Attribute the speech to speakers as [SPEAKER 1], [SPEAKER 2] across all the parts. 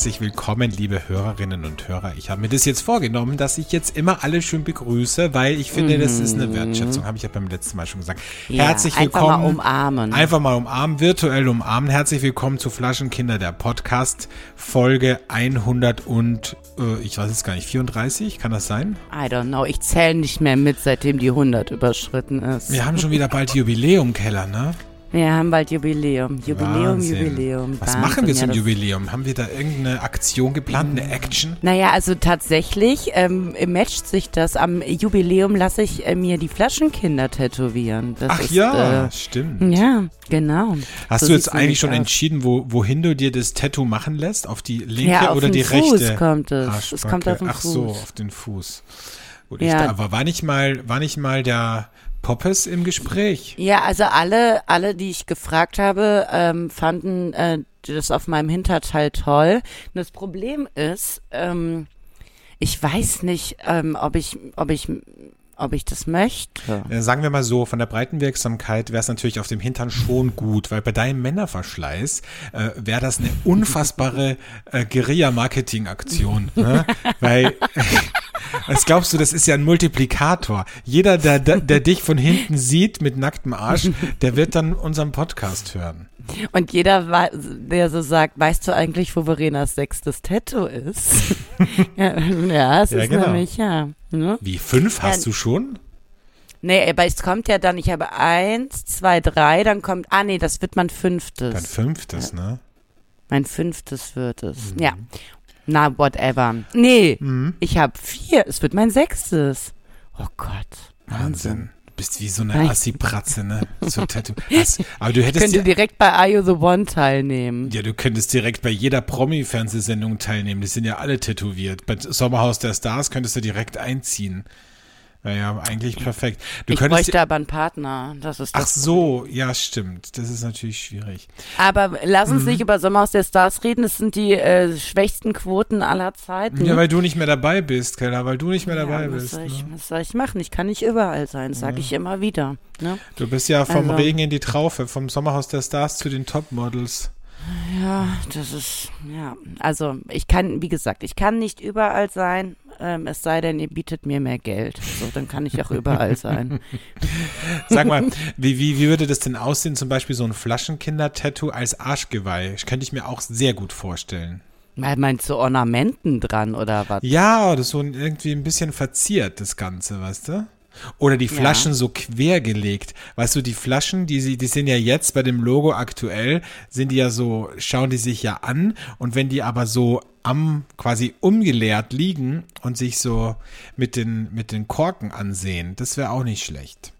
[SPEAKER 1] Herzlich willkommen, liebe Hörerinnen und Hörer. Ich habe mir das jetzt vorgenommen, dass ich jetzt immer alle schön begrüße, weil ich finde, das ist eine Wertschätzung, habe ich ja beim letzten Mal schon gesagt.
[SPEAKER 2] Ja,
[SPEAKER 1] Herzlich
[SPEAKER 2] einfach
[SPEAKER 1] willkommen.
[SPEAKER 2] mal umarmen.
[SPEAKER 1] Einfach mal umarmen, virtuell umarmen. Herzlich willkommen zu Flaschenkinder, der Podcast, Folge 100 und, äh, ich weiß jetzt gar nicht, 34, kann das sein?
[SPEAKER 2] I don't know, ich zähle nicht mehr mit, seitdem die 100 überschritten ist.
[SPEAKER 1] Wir haben schon wieder bald Jubiläum, Keller, ne?
[SPEAKER 2] Wir haben bald Jubiläum. Jubiläum,
[SPEAKER 1] Wahnsinn.
[SPEAKER 2] Jubiläum.
[SPEAKER 1] Was
[SPEAKER 2] Wahnsinn.
[SPEAKER 1] machen wir
[SPEAKER 2] Ja,
[SPEAKER 1] zum
[SPEAKER 2] das-
[SPEAKER 1] Jubiläum? Haben wir da irgendeine Aktion geplant, eine Action?
[SPEAKER 2] Naja, also tatsächlich ähm, matcht sich das. Am Jubiläum lasse ich äh, mir die Flaschenkinder tätowieren. Das
[SPEAKER 1] Ach
[SPEAKER 2] ist,
[SPEAKER 1] ja,
[SPEAKER 2] Äh,
[SPEAKER 1] stimmt.
[SPEAKER 2] ja, genau.
[SPEAKER 1] Hast
[SPEAKER 2] So
[SPEAKER 1] du jetzt eigentlich schon
[SPEAKER 2] aus.
[SPEAKER 1] entschieden, wo, wohin du dir das Tattoo machen lässt? Auf die linke
[SPEAKER 2] Ja, auf
[SPEAKER 1] oder
[SPEAKER 2] den
[SPEAKER 1] die
[SPEAKER 2] Fuß
[SPEAKER 1] rechte?
[SPEAKER 2] kommt es. Es
[SPEAKER 1] Arschbacke?
[SPEAKER 2] kommt auf den
[SPEAKER 1] Ach so,
[SPEAKER 2] Fuß.
[SPEAKER 1] auf den Fuß. Gut,
[SPEAKER 2] Ja.
[SPEAKER 1] ich, aber war nicht mal, war nicht mal der Poppes im Gespräch?
[SPEAKER 2] Ja, also alle, alle, die ich gefragt habe, ähm, fanden äh, das auf meinem Hinterteil toll. Und das Problem ist, ähm, ich weiß nicht, ähm, ob ich, ob ich, ob ich das möchte.
[SPEAKER 1] Äh, sagen wir mal so, von der breiten Wirksamkeit wäre es natürlich auf dem Hintern schon gut, weil bei deinem Männerverschleiß äh, wäre das eine unfassbare äh, Guerilla-Marketing-Aktion. Ne? weil, was glaubst du, das ist ja ein Multiplikator. Jeder, der, der, der dich von hinten sieht mit nacktem Arsch, der wird dann unseren Podcast hören.
[SPEAKER 2] Und jeder, der so sagt, weißt du eigentlich, wo Verenas sechstes Tattoo ist? ja, ja, es
[SPEAKER 1] Ja,
[SPEAKER 2] ist
[SPEAKER 1] genau.
[SPEAKER 2] nämlich, ja. Ne?
[SPEAKER 1] Wie, fünf hast
[SPEAKER 2] Ja.
[SPEAKER 1] du schon?
[SPEAKER 2] Nee, aber es kommt ja dann, ich habe eins, zwei, drei, dann kommt, ah nee, das wird mein fünftes.
[SPEAKER 1] Dein fünftes, ne?
[SPEAKER 2] Mein fünftes wird es.
[SPEAKER 1] Mhm.
[SPEAKER 2] Ja. Na, whatever. Nee, ich habe vier. Es wird mein sechstes. Oh Gott.
[SPEAKER 1] Wahnsinn. Du bist wie so eine. Assi-Pratze, ne? So Tattoo. Hast, aber du hättest
[SPEAKER 2] Könnte
[SPEAKER 1] ja,
[SPEAKER 2] direkt bei Are You the One teilnehmen.
[SPEAKER 1] ja, du könntest direkt bei jeder Promi-Fernsehsendung teilnehmen. Die sind ja alle tätowiert. Bei Sommerhaus der Stars könntest du direkt einziehen. Naja, eigentlich perfekt. Du
[SPEAKER 2] ich bräuchte aber einen Partner. Das ist
[SPEAKER 1] Ach
[SPEAKER 2] das.
[SPEAKER 1] so, ja, stimmt. Das ist natürlich schwierig.
[SPEAKER 2] Aber lass
[SPEAKER 1] Mhm.
[SPEAKER 2] uns nicht über Sommerhaus der Stars reden. Das sind die äh, schwächsten Quoten aller Zeiten.
[SPEAKER 1] Ja, weil du nicht mehr dabei bist, Keller, weil du nicht mehr dabei
[SPEAKER 2] Ja, was,
[SPEAKER 1] bist.
[SPEAKER 2] soll ich,
[SPEAKER 1] Ne?
[SPEAKER 2] was soll ich machen? Ich kann nicht überall sein, sage ich immer wieder. Ne?
[SPEAKER 1] Du bist ja vom
[SPEAKER 2] Also-
[SPEAKER 1] Regen in die Traufe, vom Sommerhaus der Stars zu den Topmodels.
[SPEAKER 2] Ja, das ist, ja, also ich kann, wie gesagt, ich kann nicht überall sein, ähm, es sei denn, ihr bietet mir mehr Geld. So, dann kann ich auch überall sein.
[SPEAKER 1] Sag mal, wie, wie, wie würde das denn aussehen, zum Beispiel so ein Flaschenkinder-Tattoo als Arschgeweih? Das könnte ich mir auch sehr gut vorstellen.
[SPEAKER 2] Meinst du Ornamenten dran oder was?
[SPEAKER 1] Ja, oder so ein, irgendwie ein bisschen verziert, das Ganze, weißt du? Oder die Flaschen so quer gelegt. Weißt du, die Flaschen, die, die sind ja jetzt bei dem Logo aktuell, sind die ja so, schauen die sich ja an. Und wenn die aber so am quasi umgeleert liegen und sich so mit den, mit den Korken ansehen, das wäre auch nicht schlecht.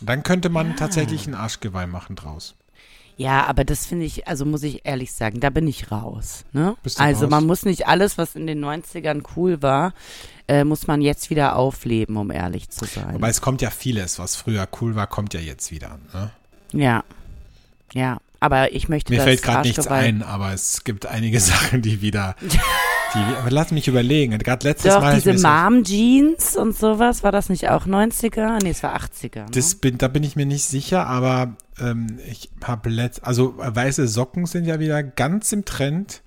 [SPEAKER 1] Dann könnte man tatsächlich ein Arschgeweih machen draus.
[SPEAKER 2] Ja, aber das finde ich, also muss ich ehrlich sagen, da bin ich raus. Ne? Also
[SPEAKER 1] raus?
[SPEAKER 2] man muss nicht alles, was in den 90ern cool war, äh, muss man jetzt wieder aufleben, um ehrlich zu sein.
[SPEAKER 1] Wobei es kommt ja vieles, was früher cool war, kommt ja jetzt wieder. Ne?
[SPEAKER 2] ja. Ja. Aber ich möchte
[SPEAKER 1] Mir fällt gerade nichts ein, aber es gibt einige Sachen, die wieder. Die, aber lass mich überlegen. Gerade letztes
[SPEAKER 2] Doch,
[SPEAKER 1] Mal.
[SPEAKER 2] diese Mom-Jeans und sowas, war das nicht auch 90er? Nee, es war 80er. Ne?
[SPEAKER 1] Das bin, da bin ich mir nicht sicher, aber ähm, ich habe letzt, also weiße Socken sind ja wieder ganz im Trend.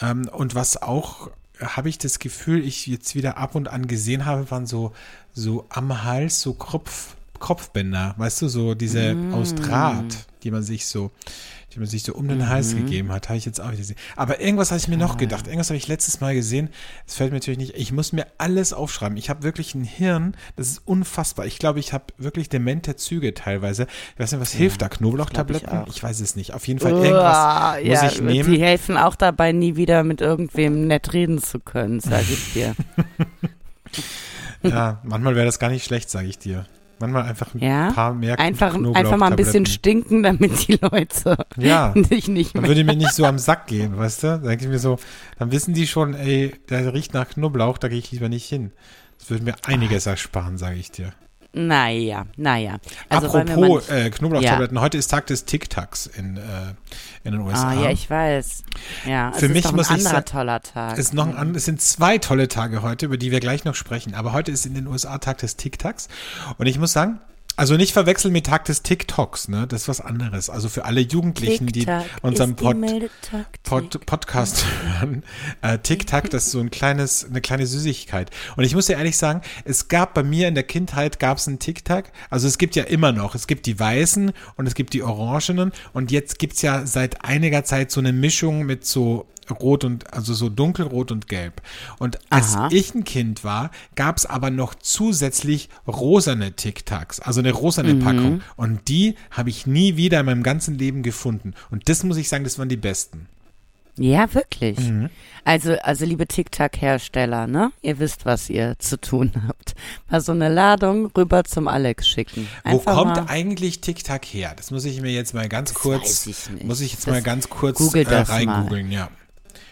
[SPEAKER 1] Ähm, und was auch, habe ich das Gefühl, ich jetzt wieder ab und an gesehen habe, waren so, so am Hals so Kopf, Kopfbänder, weißt du, so diese
[SPEAKER 2] Mm.
[SPEAKER 1] aus Draht, die man sich so, die man sich so um den Hals
[SPEAKER 2] Mhm.
[SPEAKER 1] gegeben hat, habe ich jetzt auch wieder gesehen. Aber irgendwas habe ich mir noch gedacht, irgendwas habe ich letztes Mal gesehen, das fällt mir natürlich nicht, ich muss mir alles aufschreiben. Ich habe wirklich ein Hirn, das ist unfassbar. Ich glaube, ich habe wirklich demente Züge teilweise. Ich weiß nicht, was hilft da? Knoblauchtabletten? Ich,
[SPEAKER 2] ich
[SPEAKER 1] weiß es nicht. Auf jeden Fall irgendwas
[SPEAKER 2] Uah,
[SPEAKER 1] muss
[SPEAKER 2] ja,
[SPEAKER 1] ich nehmen.
[SPEAKER 2] Die helfen auch dabei, nie wieder mit irgendwem nett reden zu können, sage ich dir.
[SPEAKER 1] Ja, manchmal wäre das gar nicht schlecht, sage ich dir. Manchmal einfach ein
[SPEAKER 2] Ja?
[SPEAKER 1] paar mehr
[SPEAKER 2] Einfach, einfach mal ein bisschen stinken, damit die Leute
[SPEAKER 1] Ja.
[SPEAKER 2] dich nicht
[SPEAKER 1] Dann
[SPEAKER 2] mehr.
[SPEAKER 1] würde mir nicht so am Sack gehen, weißt du? Dann denke ich mir so, dann wissen die schon, ey, der riecht nach Knoblauch, da gehe ich lieber nicht hin. Das würde mir einiges ersparen, sage ich dir.
[SPEAKER 2] Naja, naja. Also
[SPEAKER 1] Apropos äh, Knoblauchtabletten, heute ist Tag des Tic-Tacs in, äh, in den USA.
[SPEAKER 2] Ah, ja, ich weiß. Ja, es
[SPEAKER 1] Für
[SPEAKER 2] ist
[SPEAKER 1] mich
[SPEAKER 2] doch ein
[SPEAKER 1] muss ich
[SPEAKER 2] anderer
[SPEAKER 1] sagen,
[SPEAKER 2] toller Tag.
[SPEAKER 1] Es, ist noch ein, es sind zwei tolle Tage heute, über die wir gleich noch sprechen. Aber heute ist in den USA Tag des Tic-Tacs. Und ich muss sagen, also nicht verwechseln mit Tag des TikToks, ne? Das ist was anderes. Also für alle Jugendlichen, die unseren Pod. Pod, Podcast hören. Äh, Tic-Tac, das ist so ein kleines, eine kleine Süßigkeit. Und ich muss dir ehrlich sagen, es gab bei mir in der Kindheit gab es einen Tic-Tac. Also es gibt ja immer noch, es gibt die weißen und es gibt die orangenen. Und jetzt gibt's ja seit einiger Zeit so eine Mischung mit so rot und, also so dunkelrot und gelb. Und als
[SPEAKER 2] Aha.
[SPEAKER 1] ich ein Kind war, gab's aber noch zusätzlich rosane Tic-Tacs, also eine rosane
[SPEAKER 2] Mhm.
[SPEAKER 1] Packung. Und die habe ich nie wieder in meinem ganzen Leben gefunden. Und das muss ich sagen, das waren die besten.
[SPEAKER 2] Ja, wirklich.
[SPEAKER 1] Mhm.
[SPEAKER 2] Also, also liebe TikTok-Hersteller, ne? Ihr wisst, was ihr zu tun habt. Mal so eine Ladung rüber zum Alex schicken.
[SPEAKER 1] Wo
[SPEAKER 2] Einfach
[SPEAKER 1] kommt
[SPEAKER 2] mal,
[SPEAKER 1] eigentlich TikTok her? Das muss ich mir jetzt mal ganz
[SPEAKER 2] Das
[SPEAKER 1] kurz,
[SPEAKER 2] ich
[SPEAKER 1] muss ich jetzt
[SPEAKER 2] Das-
[SPEAKER 1] mal ganz kurz äh, reingoogeln, ja.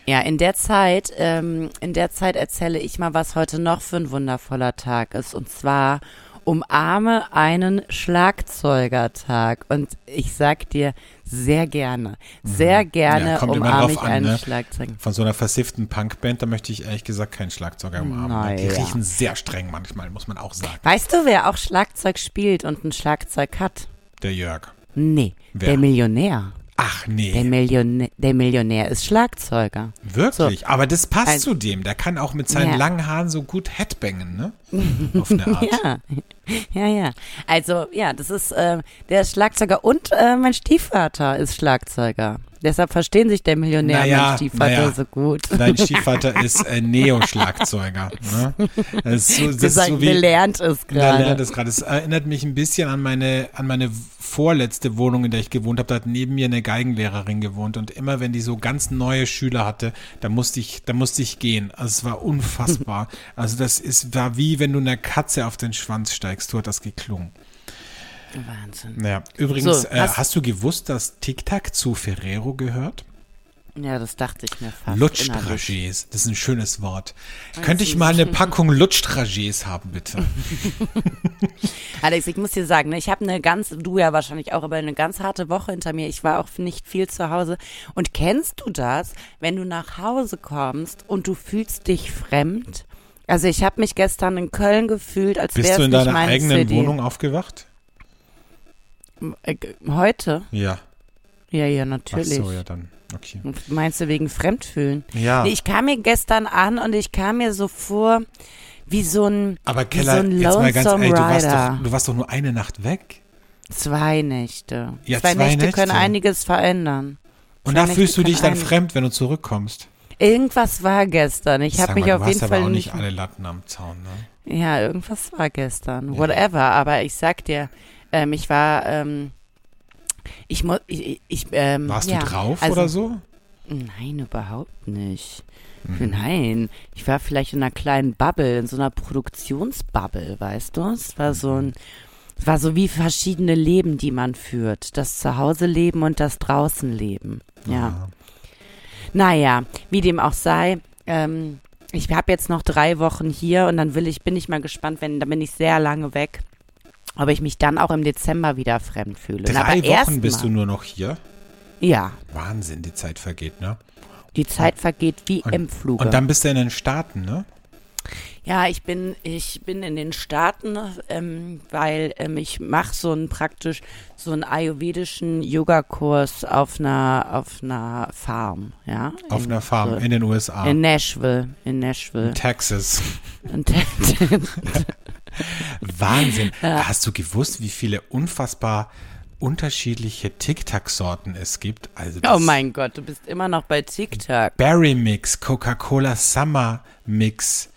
[SPEAKER 2] Ja, in der Zeit, ähm, in der Zeit erzähle ich mal, was heute noch für ein wundervoller Tag ist. Und zwar umarme einen Schlagzeugertag. Und ich sag dir sehr gerne, sehr gerne
[SPEAKER 1] Mhm. Ja,
[SPEAKER 2] umarme ich
[SPEAKER 1] an,
[SPEAKER 2] einen
[SPEAKER 1] ne?
[SPEAKER 2] Schlagzeuger.
[SPEAKER 1] Von so einer versifften Punkband, da möchte ich ehrlich gesagt keinen Schlagzeuger umarmen. ne? Die
[SPEAKER 2] Naja.
[SPEAKER 1] riechen sehr streng manchmal, muss man auch sagen.
[SPEAKER 2] Weißt du, wer auch Schlagzeug spielt und ein Schlagzeug hat?
[SPEAKER 1] Der Jörg.
[SPEAKER 2] Nee,
[SPEAKER 1] Wer?
[SPEAKER 2] der Millionär.
[SPEAKER 1] Ach
[SPEAKER 2] Der,
[SPEAKER 1] nee,
[SPEAKER 2] Millionär. der Millionär ist Schlagzeuger.
[SPEAKER 1] wirklich. Aber das passt
[SPEAKER 2] Ein-
[SPEAKER 1] zu dem. Der kann auch mit seinen
[SPEAKER 2] Ja.
[SPEAKER 1] langen Haaren so gut Headbangen, ne? Auf eine Art.
[SPEAKER 2] Ja, ja, ja. Also, ja, das ist, äh, der ist Schlagzeuger und äh, mein Stiefvater ist Schlagzeuger. Deshalb verstehen sich der Millionär und
[SPEAKER 1] Naja,
[SPEAKER 2] mein Stiefvater
[SPEAKER 1] naja.
[SPEAKER 2] so gut.
[SPEAKER 1] Dein Stiefvater ist äh, Neo-Schlagzeuger. Ne? Das ist so, das ist
[SPEAKER 2] Gesagt,
[SPEAKER 1] so wie,
[SPEAKER 2] gelernt ist
[SPEAKER 1] Ja, lernt
[SPEAKER 2] gerade.
[SPEAKER 1] das gerade. Es erinnert mich ein bisschen an meine, an meine vorletzte Wohnung, in der ich gewohnt habe. Da hat neben mir eine Geigenlehrerin gewohnt und immer wenn die so ganz neue Schüler hatte, da musste ich, da musste ich gehen. Also es war unfassbar. also das ist, war wie wenn du einer Katze auf den Schwanz steigst. So hat das geklungen.
[SPEAKER 2] Wahnsinn.
[SPEAKER 1] Naja, übrigens,
[SPEAKER 2] So,
[SPEAKER 1] äh,
[SPEAKER 2] hast-
[SPEAKER 1] hast du gewusst, dass Tic Tac zu Ferrero gehört?
[SPEAKER 2] Ja, das dachte ich mir fast. innerlich.
[SPEAKER 1] Lutschdragés, das ist ein schönes Wort. Könnte ich mal eine Packung Lutschdragés haben, bitte?
[SPEAKER 2] Alex, ich muss dir sagen, ne, ich habe eine ganz, du ja wahrscheinlich auch, aber eine ganz harte Woche hinter mir. Ich war auch nicht viel zu Hause. Und kennst du das, wenn du nach Hause kommst und du fühlst dich fremd? Also ich habe mich gestern in Köln gefühlt, als wäre
[SPEAKER 1] Bist
[SPEAKER 2] es
[SPEAKER 1] du in
[SPEAKER 2] nicht
[SPEAKER 1] deiner
[SPEAKER 2] meine
[SPEAKER 1] eigenen
[SPEAKER 2] CD.
[SPEAKER 1] Wohnung aufgewacht?
[SPEAKER 2] Äh, Heute?
[SPEAKER 1] Ja.
[SPEAKER 2] Ja, ja,
[SPEAKER 1] Ach
[SPEAKER 2] natürlich.
[SPEAKER 1] so, ja dann. Okay.
[SPEAKER 2] Meinst du wegen Fremdfühlen?
[SPEAKER 1] Ja.
[SPEAKER 2] Nee, ich kam mir gestern an und ich kam mir so vor, wie so ein,
[SPEAKER 1] Aber Keller,
[SPEAKER 2] so ein
[SPEAKER 1] jetzt mal ganz ehrlich, du warst, doch, du warst doch nur eine Nacht weg.
[SPEAKER 2] Zwei Nächte.
[SPEAKER 1] Ja,
[SPEAKER 2] zwei,
[SPEAKER 1] zwei
[SPEAKER 2] Nächte,
[SPEAKER 1] Nächte.
[SPEAKER 2] können einiges verändern.
[SPEAKER 1] Und
[SPEAKER 2] Zwei
[SPEAKER 1] da
[SPEAKER 2] Nächte
[SPEAKER 1] fühlst du dich dann fremd, wenn du zurückkommst.
[SPEAKER 2] Irgendwas war gestern. Ich habe mich
[SPEAKER 1] mal,
[SPEAKER 2] auf jeden Fall
[SPEAKER 1] auch
[SPEAKER 2] nicht.
[SPEAKER 1] nicht alle Latten am Zaun, ne?
[SPEAKER 2] Ja, irgendwas war gestern. Whatever. Aber ich sag dir, ähm, ich war, ähm, ich muss, ich, ich ähm,
[SPEAKER 1] Warst
[SPEAKER 2] ja,
[SPEAKER 1] du drauf
[SPEAKER 2] also,
[SPEAKER 1] oder so?
[SPEAKER 2] Nein, überhaupt nicht.
[SPEAKER 1] Mhm.
[SPEAKER 2] Nein, ich war vielleicht in einer kleinen Bubble, in so einer Produktionsbubble, weißt du? Es war so ein, es war so wie verschiedene Leben, die man führt. Das Zuhause-Leben und das Draußen-Leben. Ja.
[SPEAKER 1] Aha.
[SPEAKER 2] Naja, wie dem auch sei, ähm, ich habe jetzt noch drei Wochen hier und dann will ich, bin ich mal gespannt, wenn, dann bin ich sehr lange weg, ob ich mich dann auch im Dezember wieder fremd fühle.
[SPEAKER 1] Drei Wochen bist du nur noch hier?
[SPEAKER 2] Ja,
[SPEAKER 1] Wahnsinn, die Zeit vergeht, ne?
[SPEAKER 2] die Zeit vergeht wie
[SPEAKER 1] Und,
[SPEAKER 2] im Fluge.
[SPEAKER 1] und dann bist du in den Staaten, ne?
[SPEAKER 2] Ja, ich bin, ich bin in den Staaten, ähm, weil ähm, ich mache so einen praktisch so einen ayurvedischen Yoga-Kurs auf einer auf einer Farm, ja.
[SPEAKER 1] Auf
[SPEAKER 2] in,
[SPEAKER 1] einer Farm in den USA.
[SPEAKER 2] in Nashville, in Nashville.
[SPEAKER 1] Texas.
[SPEAKER 2] Und,
[SPEAKER 1] Wahnsinn. Hast du gewusst, wie viele unfassbar unterschiedliche Tic-Tac-Sorten es gibt? Also
[SPEAKER 2] oh mein Gott, du bist immer noch bei TikTok.
[SPEAKER 1] Berry Mix, Coca-Cola Summer Mix,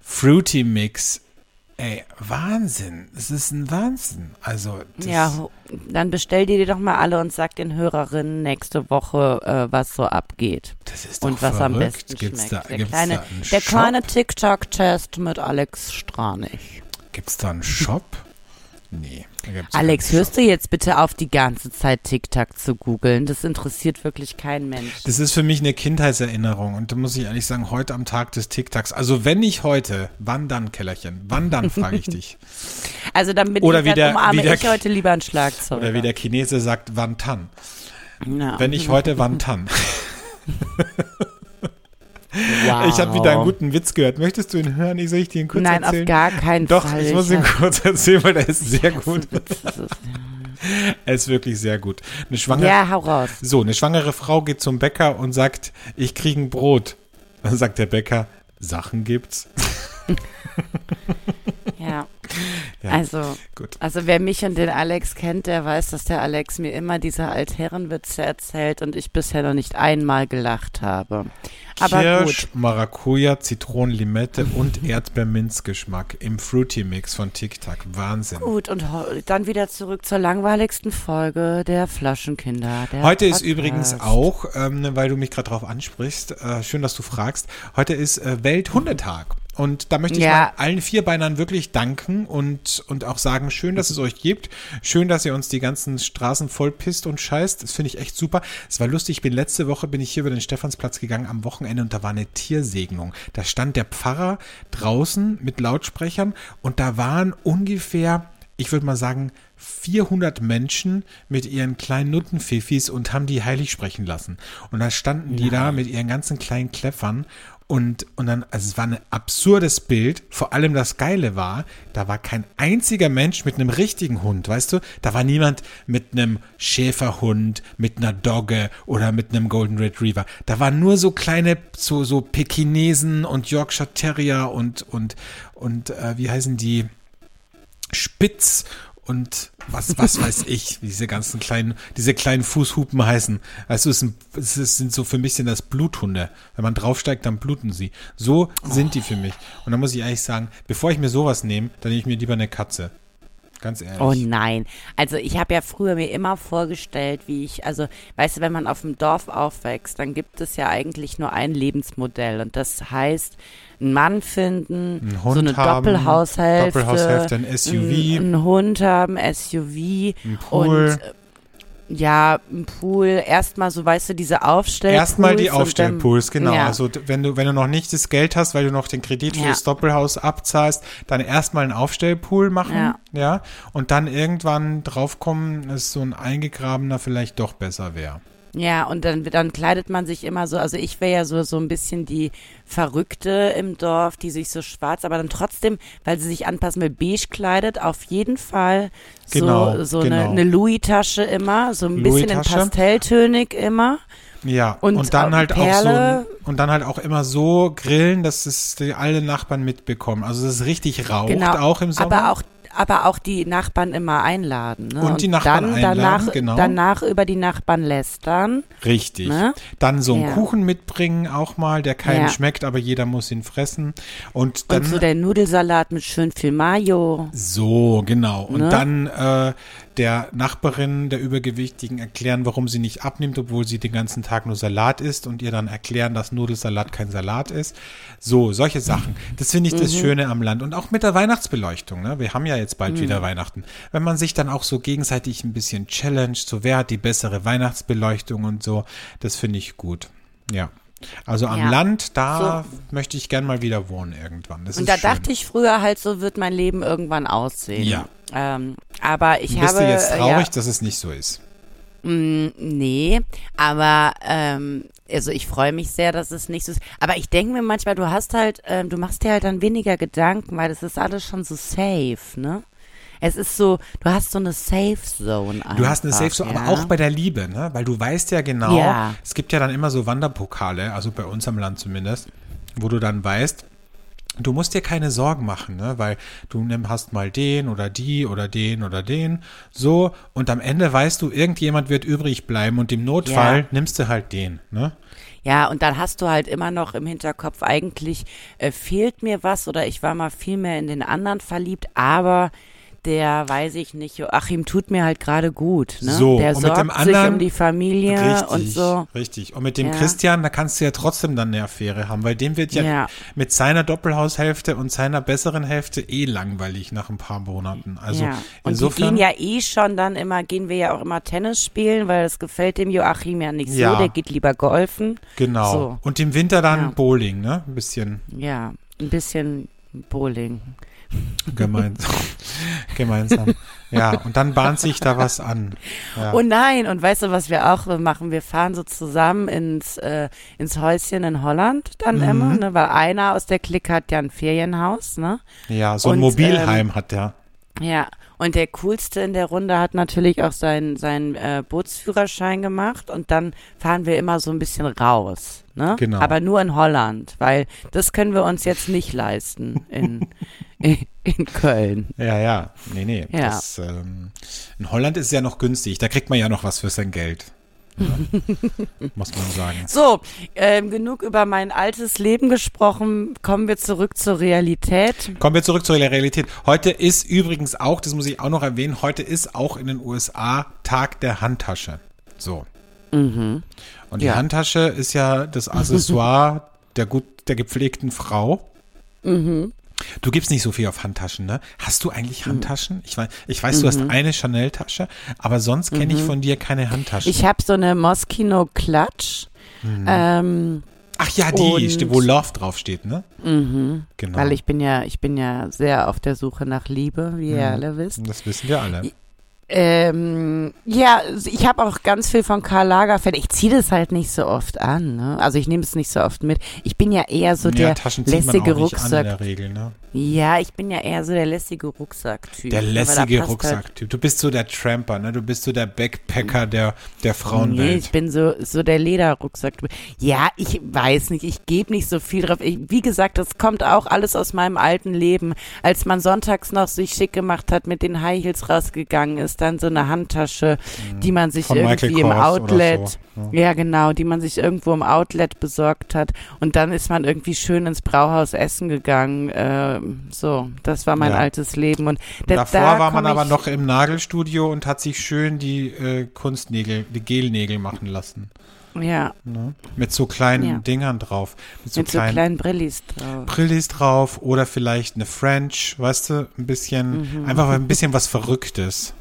[SPEAKER 1] Fruity Mix. Ey, Wahnsinn. Es ist ein Wahnsinn. Also,
[SPEAKER 2] Ja, dann bestell die dir doch mal alle und sag den Hörerinnen nächste Woche, äh, was so abgeht.
[SPEAKER 1] das ist doch
[SPEAKER 2] Und was am
[SPEAKER 1] verrückt.
[SPEAKER 2] besten
[SPEAKER 1] gibt's
[SPEAKER 2] schmeckt.
[SPEAKER 1] Da,
[SPEAKER 2] der kleine, der kleine TikTok-Test mit Alex Stranich.
[SPEAKER 1] Gibt's da einen Shop? Nee.
[SPEAKER 2] Alex, hörst du jetzt bitte auf, die ganze Zeit TikTok zu googeln? Das interessiert wirklich keinen Mensch.
[SPEAKER 1] Das ist für mich eine Kindheitserinnerung und da muss ich ehrlich sagen, heute am Tag des TikToks, also wenn nicht heute, wann dann, Kellerchen? Wann dann, frage ich dich.
[SPEAKER 2] Also dann bin
[SPEAKER 1] Oder
[SPEAKER 2] ich,
[SPEAKER 1] wie
[SPEAKER 2] dann
[SPEAKER 1] der-
[SPEAKER 2] umarme
[SPEAKER 1] wie der-
[SPEAKER 2] ich heute lieber ein Schlagzeug.
[SPEAKER 1] Oder wie der Chinese sagt, wann tan.
[SPEAKER 2] ja.
[SPEAKER 1] Wenn nicht heute, wann tan.
[SPEAKER 2] wow.
[SPEAKER 1] Ich habe wieder einen guten Witz gehört. Möchtest du ihn hören? Ich soll ich dir ihn kurz
[SPEAKER 2] Nein,
[SPEAKER 1] erzählen?
[SPEAKER 2] auf gar keinen
[SPEAKER 1] Doch,
[SPEAKER 2] Fall.
[SPEAKER 1] ich muss ihn
[SPEAKER 2] hab-
[SPEAKER 1] kurz erzählen, weil der ist sehr gut. Er ist wirklich sehr gut. Eine schwangere,
[SPEAKER 2] Ja, hau raus.
[SPEAKER 1] so, eine schwangere Frau geht zum Bäcker und sagt, ich kriege ein Brot. Dann sagt der Bäcker, Sachen gibt's.
[SPEAKER 2] Ja.
[SPEAKER 1] Ja,
[SPEAKER 2] Also,
[SPEAKER 1] gut.
[SPEAKER 2] also wer mich und den Alex kennt, der weiß, dass der Alex mir immer diese Altherrenwitze erzählt und ich bisher noch nicht einmal gelacht habe. Aber
[SPEAKER 1] Kirsch,
[SPEAKER 2] gut.
[SPEAKER 1] Maracuja, Zitronen, Limette und Erdbeerminzgeschmack im Fruity Mix von Tic Tac. Wahnsinn.
[SPEAKER 2] Gut, und dann wieder zurück zur langweiligsten Folge der Flaschenkinder. Der
[SPEAKER 1] Heute ist
[SPEAKER 2] Podcast.
[SPEAKER 1] übrigens auch, ähm, weil du mich gerade drauf ansprichst, äh, schön, dass du fragst, heute ist äh, Welthundetag. Und da möchte ich
[SPEAKER 2] Ja.
[SPEAKER 1] allen Vierbeinern wirklich danken und, und auch sagen, schön, dass es euch gibt. Schön, dass ihr uns die ganzen Straßen voll pisst und scheißt. Das finde ich echt super. Es war lustig, ich bin letzte Woche, bin ich hier über den Stephansplatz gegangen am Wochenende und da war eine Tiersegnung. Da stand der Pfarrer draußen mit Lautsprechern und da waren ungefähr ich würde mal sagen, 400 Menschen mit ihren kleinen Nuttenfifis und haben die heilig sprechen lassen. Und da standen die da mit ihren ganzen kleinen Kläffern und, und dann, also es war ein absurdes Bild. Vor allem das Geile war, da war kein einziger Mensch mit einem richtigen Hund, weißt du? Da war niemand mit einem Schäferhund, mit einer Dogge oder mit einem Golden Retriever. Da waren nur so kleine, so, so Pekinesen und Yorkshire Terrier und, und, und, äh, wie heißen die? Spitz und was, was weiß ich, wie diese ganzen kleinen, diese kleinen Fußhupen heißen. Also es sind, es sind so für mich sind das Bluthunde. Wenn man draufsteigt, dann bluten sie. So sind die für mich. Und da muss ich ehrlich sagen, bevor ich mir sowas nehme, dann nehme ich mir lieber eine Katze. Ganz ehrlich.
[SPEAKER 2] Oh nein. Also ich habe ja früher mir immer vorgestellt, wie ich, also weißt du, wenn man auf dem Dorf aufwächst, dann gibt es ja eigentlich nur ein Lebensmodell und das heißt, einen Mann finden,
[SPEAKER 1] Einen Hund
[SPEAKER 2] so eine
[SPEAKER 1] haben,
[SPEAKER 2] Doppelhaushälfte,
[SPEAKER 1] Doppelhaushälfte, ein SUV.
[SPEAKER 2] einen, Hund haben, SUV
[SPEAKER 1] Ein Pool.
[SPEAKER 2] und äh, ja, ein Pool, erstmal so, weißt du, diese Aufstellpools.
[SPEAKER 1] Erstmal die Aufstellpools, genau.
[SPEAKER 2] Ja.
[SPEAKER 1] Also wenn du, wenn du noch nicht das Geld hast, weil du noch den Kredit für
[SPEAKER 2] Ja.
[SPEAKER 1] das Doppelhaus abzahlst, dann erstmal einen Aufstellpool machen, ja.
[SPEAKER 2] Ja.
[SPEAKER 1] und dann irgendwann draufkommen, dass so ein eingegrabener vielleicht doch besser wäre.
[SPEAKER 2] Ja, und dann, dann kleidet man sich immer so, also ich wäre ja so, so ein bisschen die Verrückte im Dorf, die sich so schwarz, aber dann trotzdem, weil sie sich anpassen will, beige kleidet, auf jeden Fall so,
[SPEAKER 1] Genau,
[SPEAKER 2] so
[SPEAKER 1] genau.
[SPEAKER 2] eine, eine Louis-Tasche immer, so ein bisschen in. Pastelltönig immer.
[SPEAKER 1] Ja,
[SPEAKER 2] Und
[SPEAKER 1] und, dann halt auch so
[SPEAKER 2] Perle.
[SPEAKER 1] und dann halt auch immer so grillen, dass es die, alle Nachbarn mitbekommen. Also dass es richtig raucht,
[SPEAKER 2] Genau,
[SPEAKER 1] auch im Sommer.
[SPEAKER 2] aber auch aber auch die Nachbarn immer einladen. Ne?
[SPEAKER 1] Und die Nachbarn
[SPEAKER 2] dann
[SPEAKER 1] einladen,
[SPEAKER 2] danach,
[SPEAKER 1] genau.
[SPEAKER 2] danach über die Nachbarn lästern.
[SPEAKER 1] Richtig.
[SPEAKER 2] Ne?
[SPEAKER 1] Dann so einen
[SPEAKER 2] Ja.
[SPEAKER 1] Kuchen mitbringen auch mal, der keinem
[SPEAKER 2] Ja.
[SPEAKER 1] schmeckt, aber jeder muss ihn fressen. Und dann
[SPEAKER 2] Und so der Nudelsalat mit schön viel Mayo.
[SPEAKER 1] So, genau. Und
[SPEAKER 2] Ne?
[SPEAKER 1] dann äh, der Nachbarin, der Übergewichtigen, erklären, warum sie nicht abnimmt, obwohl sie den ganzen Tag nur Salat isst und ihr dann erklären, dass Nudelsalat kein Salat ist. So, solche Sachen. Das finde ich
[SPEAKER 2] Mhm.
[SPEAKER 1] das Schöne am Land. Und auch mit der Weihnachtsbeleuchtung. Ne? Wir haben ja jetzt bald
[SPEAKER 2] Mhm.
[SPEAKER 1] wieder Weihnachten. Wenn man sich dann auch so gegenseitig ein bisschen challenge, so wer hat die bessere Weihnachtsbeleuchtung und so, das finde ich gut. Ja. Also am
[SPEAKER 2] Ja.
[SPEAKER 1] Land, da möchte ich gern mal wieder wohnen irgendwann. Das
[SPEAKER 2] Und da
[SPEAKER 1] schön.
[SPEAKER 2] dachte ich früher halt, so wird mein Leben irgendwann aussehen.
[SPEAKER 1] Ja.
[SPEAKER 2] Ähm, aber ich
[SPEAKER 1] Bist
[SPEAKER 2] habe.
[SPEAKER 1] du jetzt
[SPEAKER 2] äh,
[SPEAKER 1] traurig, dass es nicht so ist?
[SPEAKER 2] Ja, mh, nee, aber ähm, also ich freue mich sehr, dass es nicht so ist. Aber ich denke mir manchmal, du hast halt, ähm, du machst dir halt dann weniger Gedanken, weil das ist alles schon so safe, ne? Es ist so, du hast so eine Safe Zone. Einfach,
[SPEAKER 1] Du hast eine Safe Zone,
[SPEAKER 2] ja?
[SPEAKER 1] aber auch bei der Liebe, ne? Weil du weißt ja genau,
[SPEAKER 2] Ja.
[SPEAKER 1] es gibt ja dann immer so Wanderpokale, also bei uns am Land zumindest, wo du dann weißt, du musst dir keine Sorgen machen, ne? Weil du hast mal den oder die oder den oder den, so, und am Ende weißt du, irgendjemand wird übrig bleiben und im Notfall
[SPEAKER 2] Ja.
[SPEAKER 1] nimmst du halt den, ne?
[SPEAKER 2] Ja, und dann hast du halt immer noch im Hinterkopf, eigentlich äh, fehlt mir was oder ich war mal viel mehr in den anderen verliebt, aber der weiß ich nicht. Joachim tut mir halt gerade gut. Ne?
[SPEAKER 1] So,
[SPEAKER 2] der
[SPEAKER 1] und mit
[SPEAKER 2] sorgt
[SPEAKER 1] dem anderen-
[SPEAKER 2] sich um die Familie
[SPEAKER 1] Richtig,
[SPEAKER 2] und so.
[SPEAKER 1] richtig. Und mit dem
[SPEAKER 2] Ja.
[SPEAKER 1] Christian, da kannst du ja trotzdem dann eine Affäre haben, weil dem wird ja,
[SPEAKER 2] Ja.
[SPEAKER 1] mit seiner Doppelhaushälfte und seiner besseren Hälfte eh langweilig nach ein paar Monaten. Also
[SPEAKER 2] ja. Und
[SPEAKER 1] insofern.
[SPEAKER 2] die gehen ja eh schon dann immer, gehen wir ja auch immer Tennis spielen, weil das gefällt dem Joachim ja nicht
[SPEAKER 1] Ja.
[SPEAKER 2] so. Der geht lieber golfen.
[SPEAKER 1] genau.
[SPEAKER 2] So.
[SPEAKER 1] Und im Winter dann. Bowling, ne? Ein bisschen
[SPEAKER 2] Ja, ein bisschen Bowling.
[SPEAKER 1] Gemeinsam. gemeinsam. Ja, und dann bahnt sich da was an. Ja.
[SPEAKER 2] Oh nein, und weißt du, was wir auch machen? Wir fahren so zusammen ins, äh, ins Häuschen in Holland dann
[SPEAKER 1] Mhm.
[SPEAKER 2] immer, ne? Weil einer aus der Clique hat ja ein Ferienhaus, ne?
[SPEAKER 1] ja, so ein
[SPEAKER 2] und,
[SPEAKER 1] Mobilheim hat der.
[SPEAKER 2] Ja, und der coolste in der Runde hat natürlich auch seinen seinen äh, Bootsführerschein gemacht und dann fahren wir immer so ein bisschen raus, ne?
[SPEAKER 1] Genau.
[SPEAKER 2] Aber nur in Holland, weil das können wir uns jetzt nicht leisten in in, in Köln.
[SPEAKER 1] Ja, ja. Nee, nee.
[SPEAKER 2] Ja.
[SPEAKER 1] Das, ähm, in Holland ist es ja noch günstig. Da kriegt man ja noch was für sein Geld. Muss man sagen.
[SPEAKER 2] So, ähm, genug über mein altes Leben gesprochen. Kommen wir zurück zur Realität.
[SPEAKER 1] Kommen wir zurück zur Realität. Heute ist übrigens auch, das muss ich auch noch erwähnen, heute ist auch in den USA Tag der Handtasche. So. Und die
[SPEAKER 2] Ja.
[SPEAKER 1] Handtasche ist ja das Accessoire der gut, der gepflegten Frau. Du gibst nicht so viel auf Handtaschen, ne? Hast du eigentlich Handtaschen? Ich weiß, ich weiß, du hast eine Chanel-Tasche, aber sonst kenne ich von dir keine Handtaschen.
[SPEAKER 2] Ich habe so eine Moschino Clutch. Ähm,
[SPEAKER 1] Ach ja, die, wo Love draufsteht, ne? Mhm. Genau.
[SPEAKER 2] Weil ich bin ja, ich bin ja sehr auf der Suche nach Liebe, wie ihr alle wisst.
[SPEAKER 1] das wissen wir alle.
[SPEAKER 2] Ähm, ja, ich habe auch ganz viel von Karl Lagerfeld. Ich ziehe das halt nicht so oft an. Ne? Also ich nehme es nicht so oft mit. Ich bin ja eher so
[SPEAKER 1] ja,
[SPEAKER 2] der lässige Rucksack.
[SPEAKER 1] der Regel, ne?
[SPEAKER 2] Ja, ich bin ja eher so der lässige Rucksacktyp.
[SPEAKER 1] Der lässige
[SPEAKER 2] halt-
[SPEAKER 1] Rucksacktyp. Du bist so der Tramper, ne? Du bist so der Backpacker der, der
[SPEAKER 2] Nee,
[SPEAKER 1] Frauenwelt.
[SPEAKER 2] ich bin so, so der Lederrucksack. Ja, ich weiß nicht, ich gebe nicht so viel drauf. Ich, wie gesagt, das kommt auch alles aus meinem alten Leben. Als man sonntags noch sich schick gemacht hat, mit den High Heels rausgegangen ist, dann so eine Handtasche, die man sich
[SPEAKER 1] Von
[SPEAKER 2] irgendwie im Outlet,
[SPEAKER 1] so,
[SPEAKER 2] ja genau, die man sich irgendwo im Outlet besorgt hat. Und dann ist man irgendwie schön ins Brauhaus essen gegangen. Ähm, so, das war mein
[SPEAKER 1] Ja.
[SPEAKER 2] altes Leben. Und da,
[SPEAKER 1] Davor
[SPEAKER 2] da
[SPEAKER 1] war man aber noch im Nagelstudio und hat sich schön die äh, Kunstnägel, die Gelnägel machen lassen.
[SPEAKER 2] Ja,
[SPEAKER 1] Ne? Mit so kleinen
[SPEAKER 2] Ja.
[SPEAKER 1] Dingern drauf. Mit so
[SPEAKER 2] mit so
[SPEAKER 1] kleinen
[SPEAKER 2] kleinen Brillis drauf.
[SPEAKER 1] Brillis drauf oder vielleicht eine French, weißt du, ein bisschen,
[SPEAKER 2] Mhm.
[SPEAKER 1] einfach ein bisschen was Verrücktes.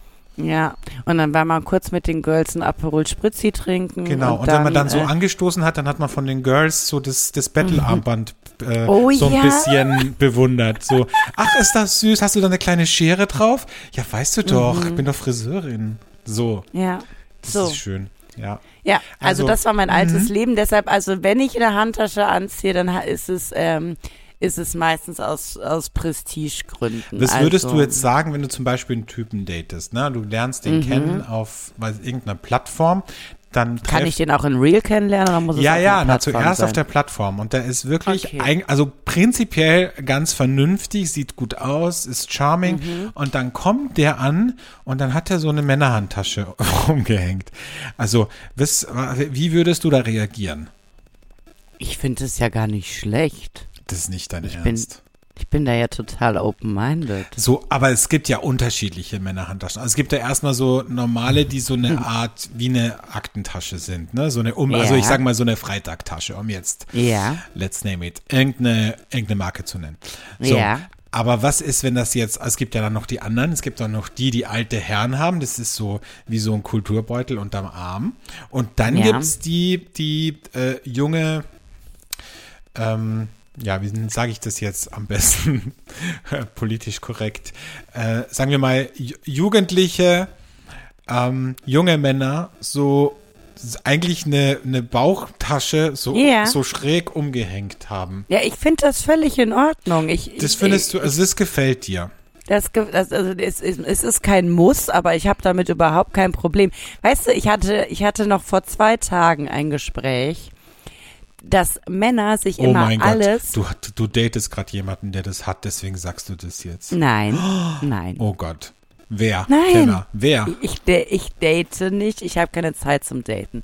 [SPEAKER 2] Ja, und dann war man kurz mit den Girls ein Aperol Spritzi trinken.
[SPEAKER 1] Genau, und,
[SPEAKER 2] und,
[SPEAKER 1] wenn man dann so
[SPEAKER 2] äh,
[SPEAKER 1] angestoßen hat, dann hat man von den Girls so das, das Battle-Armband äh,
[SPEAKER 2] Oh
[SPEAKER 1] so ein
[SPEAKER 2] ja.
[SPEAKER 1] bisschen bewundert. So, ach, ist das süß, hast du da eine kleine Schere drauf? Ja, weißt du doch, ich bin doch Friseurin. So,
[SPEAKER 2] Ja,
[SPEAKER 1] das
[SPEAKER 2] Mhm. so.
[SPEAKER 1] ist schön. Ja.
[SPEAKER 2] Ja, also,
[SPEAKER 1] Also,
[SPEAKER 2] das war mein altes
[SPEAKER 1] mhm.
[SPEAKER 2] Leben. Deshalb, also wenn ich eine Handtasche anziehe, dann ist es, ähm, ist es meistens aus, aus Prestigegründen.
[SPEAKER 1] Was würdest
[SPEAKER 2] also,
[SPEAKER 1] du jetzt sagen, wenn du zum Beispiel einen Typen datest? Ne? Du lernst den kennen auf weiß, irgendeiner Plattform, dann
[SPEAKER 2] Mhm. Kann ich den auch in Real kennenlernen oder muss es
[SPEAKER 1] Ja,
[SPEAKER 2] auf
[SPEAKER 1] ja, na,
[SPEAKER 2] Plattform
[SPEAKER 1] zuerst
[SPEAKER 2] sein?
[SPEAKER 1] auf der Plattform. Und der ist wirklich,
[SPEAKER 2] Okay.
[SPEAKER 1] eig- also prinzipiell ganz vernünftig, sieht gut aus, ist charming.
[SPEAKER 2] Mhm.
[SPEAKER 1] Und dann kommt der an und dann hat er so eine Männerhandtasche rumgehängt. Also, was, wie würdest du da reagieren?
[SPEAKER 2] Ich finde es ja gar nicht schlecht.
[SPEAKER 1] Das ist nicht dein
[SPEAKER 2] bin-
[SPEAKER 1] Ernst.
[SPEAKER 2] Ich bin da ja total open-minded.
[SPEAKER 1] So, aber es gibt ja unterschiedliche Männerhandtaschen. Also es gibt ja erstmal so normale, die so eine Art wie eine Aktentasche sind, ne? So eine um, also
[SPEAKER 2] Ja.
[SPEAKER 1] ich sag mal so eine Freitagtasche, um jetzt
[SPEAKER 2] Ja.
[SPEAKER 1] let's name it, irgendeine, irgendeine Marke zu nennen. So.
[SPEAKER 2] Ja.
[SPEAKER 1] Aber was ist, wenn das jetzt, also es gibt ja dann noch die anderen, es gibt dann noch die, die alte Herren haben, das ist so wie so ein Kulturbeutel unterm Arm. Und dann
[SPEAKER 2] Ja.
[SPEAKER 1] gibt's die, die äh, junge, ähm, ja, wie sage ich das jetzt am besten politisch korrekt? Äh, sagen wir mal, Ju- Jugendliche, ähm, junge Männer, so eigentlich eine, eine Bauchtasche so,
[SPEAKER 2] Ja.
[SPEAKER 1] so schräg umgehängt haben.
[SPEAKER 2] Ja, ich finde das völlig in Ordnung. Ich,
[SPEAKER 1] Das
[SPEAKER 2] ich,
[SPEAKER 1] findest du, also das gefällt dir.
[SPEAKER 2] Das, das also es, ist- es ist kein Muss, aber ich habe damit überhaupt kein Problem. Weißt du, ich hatte ich hatte noch vor zwei Tagen ein Gespräch, dass Männer sich
[SPEAKER 1] Oh
[SPEAKER 2] immer
[SPEAKER 1] mein
[SPEAKER 2] alles.
[SPEAKER 1] Gott, du, du datest gerade jemanden, der das hat, deswegen sagst du das jetzt.
[SPEAKER 2] Nein, nein.
[SPEAKER 1] Oh Gott. Wer?
[SPEAKER 2] Nein.
[SPEAKER 1] Kenner. Wer?
[SPEAKER 2] Ich, ich date nicht, ich habe keine Zeit zum Daten.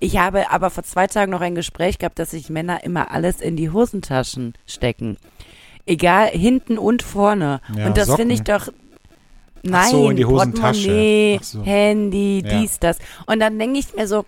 [SPEAKER 2] Ich habe aber vor zwei Tagen noch ein Gespräch gehabt, dass sich Männer immer alles in die Hosentaschen stecken. Egal, hinten und vorne.
[SPEAKER 1] Ja,
[SPEAKER 2] und das finde ich doch. Nein,
[SPEAKER 1] so, in die Hosentasche.
[SPEAKER 2] Portemonnaie,
[SPEAKER 1] Ach so.
[SPEAKER 2] Handy,
[SPEAKER 1] Ja.
[SPEAKER 2] dies, das. Und dann denke ich mir so,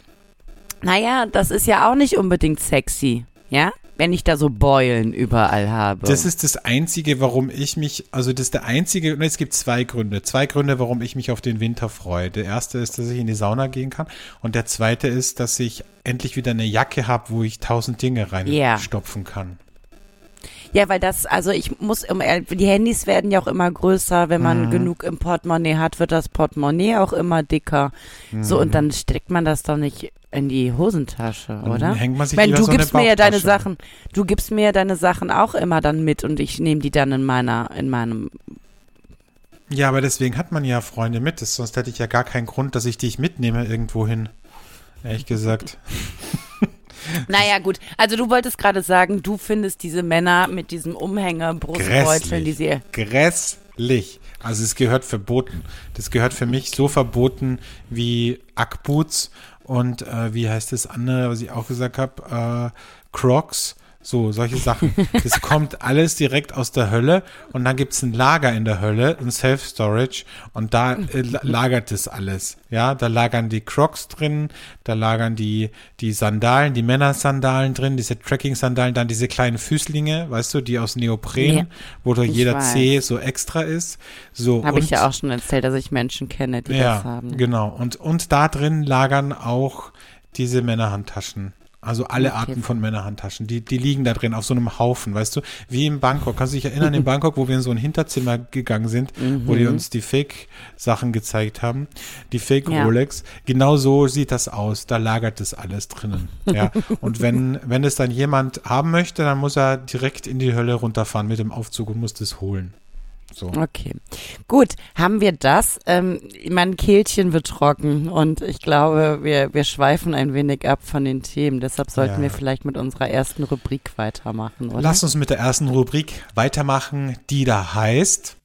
[SPEAKER 2] naja, das ist ja auch nicht unbedingt sexy, ja? Wenn ich da so Beulen überall habe.
[SPEAKER 1] Das ist das Einzige, warum ich mich, also das ist der einzige, ne, es gibt zwei Gründe. Zwei Gründe, warum ich mich auf den Winter freue. Der erste ist, dass ich in die Sauna gehen kann. Und der zweite ist, dass ich endlich wieder eine Jacke habe, wo ich tausend Dinge reinstopfen kann.
[SPEAKER 2] Ja, weil das, also ich muss, die Handys werden ja auch immer größer. Wenn man
[SPEAKER 1] Mhm.
[SPEAKER 2] genug im Portemonnaie hat, wird das Portemonnaie auch immer dicker. So,
[SPEAKER 1] Mhm.
[SPEAKER 2] und dann steckt man das doch nicht in die Hosentasche,
[SPEAKER 1] Dann
[SPEAKER 2] oder?
[SPEAKER 1] hängt man
[SPEAKER 2] Ich
[SPEAKER 1] sich
[SPEAKER 2] meine,
[SPEAKER 1] lieber
[SPEAKER 2] du
[SPEAKER 1] so
[SPEAKER 2] gibst mir ja deine. Sachen, du gibst mir ja deine Sachen auch immer dann mit und ich nehme die dann in meiner, in meinem,
[SPEAKER 1] Ja, aber deswegen hat man ja Freunde mit. Das, sonst hätte ich ja gar keinen Grund, dass ich dich mitnehme irgendwo hin. Ehrlich gesagt.
[SPEAKER 2] naja gut, also du wolltest gerade sagen, du findest diese Männer mit diesem Umhänger, Brustbeuteln, die sie,
[SPEAKER 1] Grässlich. Also es gehört verboten. Das gehört für mich so verboten wie Ackboots und äh, wie heißt das andere, was ich auch gesagt habe, äh, Crocs. So, solche Sachen. Das kommt alles direkt aus der Hölle und dann gibt's ein Lager in der Hölle, ein Self-Storage und da äh, la- lagert das alles. Ja, da lagern die Crocs drin, da lagern die, die Sandalen, die Männersandalen drin, diese Trekking-Sandalen, dann diese kleinen Füßlinge, weißt du, die aus Neopren,
[SPEAKER 2] Ja,
[SPEAKER 1] wo doch
[SPEAKER 2] ich
[SPEAKER 1] jeder
[SPEAKER 2] weiß.
[SPEAKER 1] Zeh so extra ist. So,
[SPEAKER 2] habe ich ja auch schon erzählt, dass ich Menschen kenne, die
[SPEAKER 1] ja,
[SPEAKER 2] das haben.
[SPEAKER 1] genau. Und, und da drin lagern auch diese Männerhandtaschen. Also alle
[SPEAKER 2] Okay.
[SPEAKER 1] Arten von Männerhandtaschen, die, die liegen da drin auf so einem Haufen, weißt du, wie in Bangkok. Kannst du dich erinnern, in Bangkok, wo wir in so ein Hinterzimmer gegangen sind, wo
[SPEAKER 2] Mhm.
[SPEAKER 1] die uns die Fake-Sachen gezeigt haben, die
[SPEAKER 2] Ja.
[SPEAKER 1] Fake-Rolex. Genau so sieht das aus. Da lagert das alles drinnen. Ja. Und wenn, wenn es dann jemand haben möchte, dann muss er direkt in die Hölle runterfahren mit dem Aufzug und muss das holen. So.
[SPEAKER 2] Okay, gut, haben wir das. Ähm, mein Kehlchen wird trocken und ich glaube, wir, wir schweifen ein wenig ab von den Themen. Deshalb sollten
[SPEAKER 1] Ja.
[SPEAKER 2] wir vielleicht mit unserer ersten Rubrik weitermachen, oder?
[SPEAKER 1] Lass uns mit der ersten Rubrik weitermachen, die da heißt.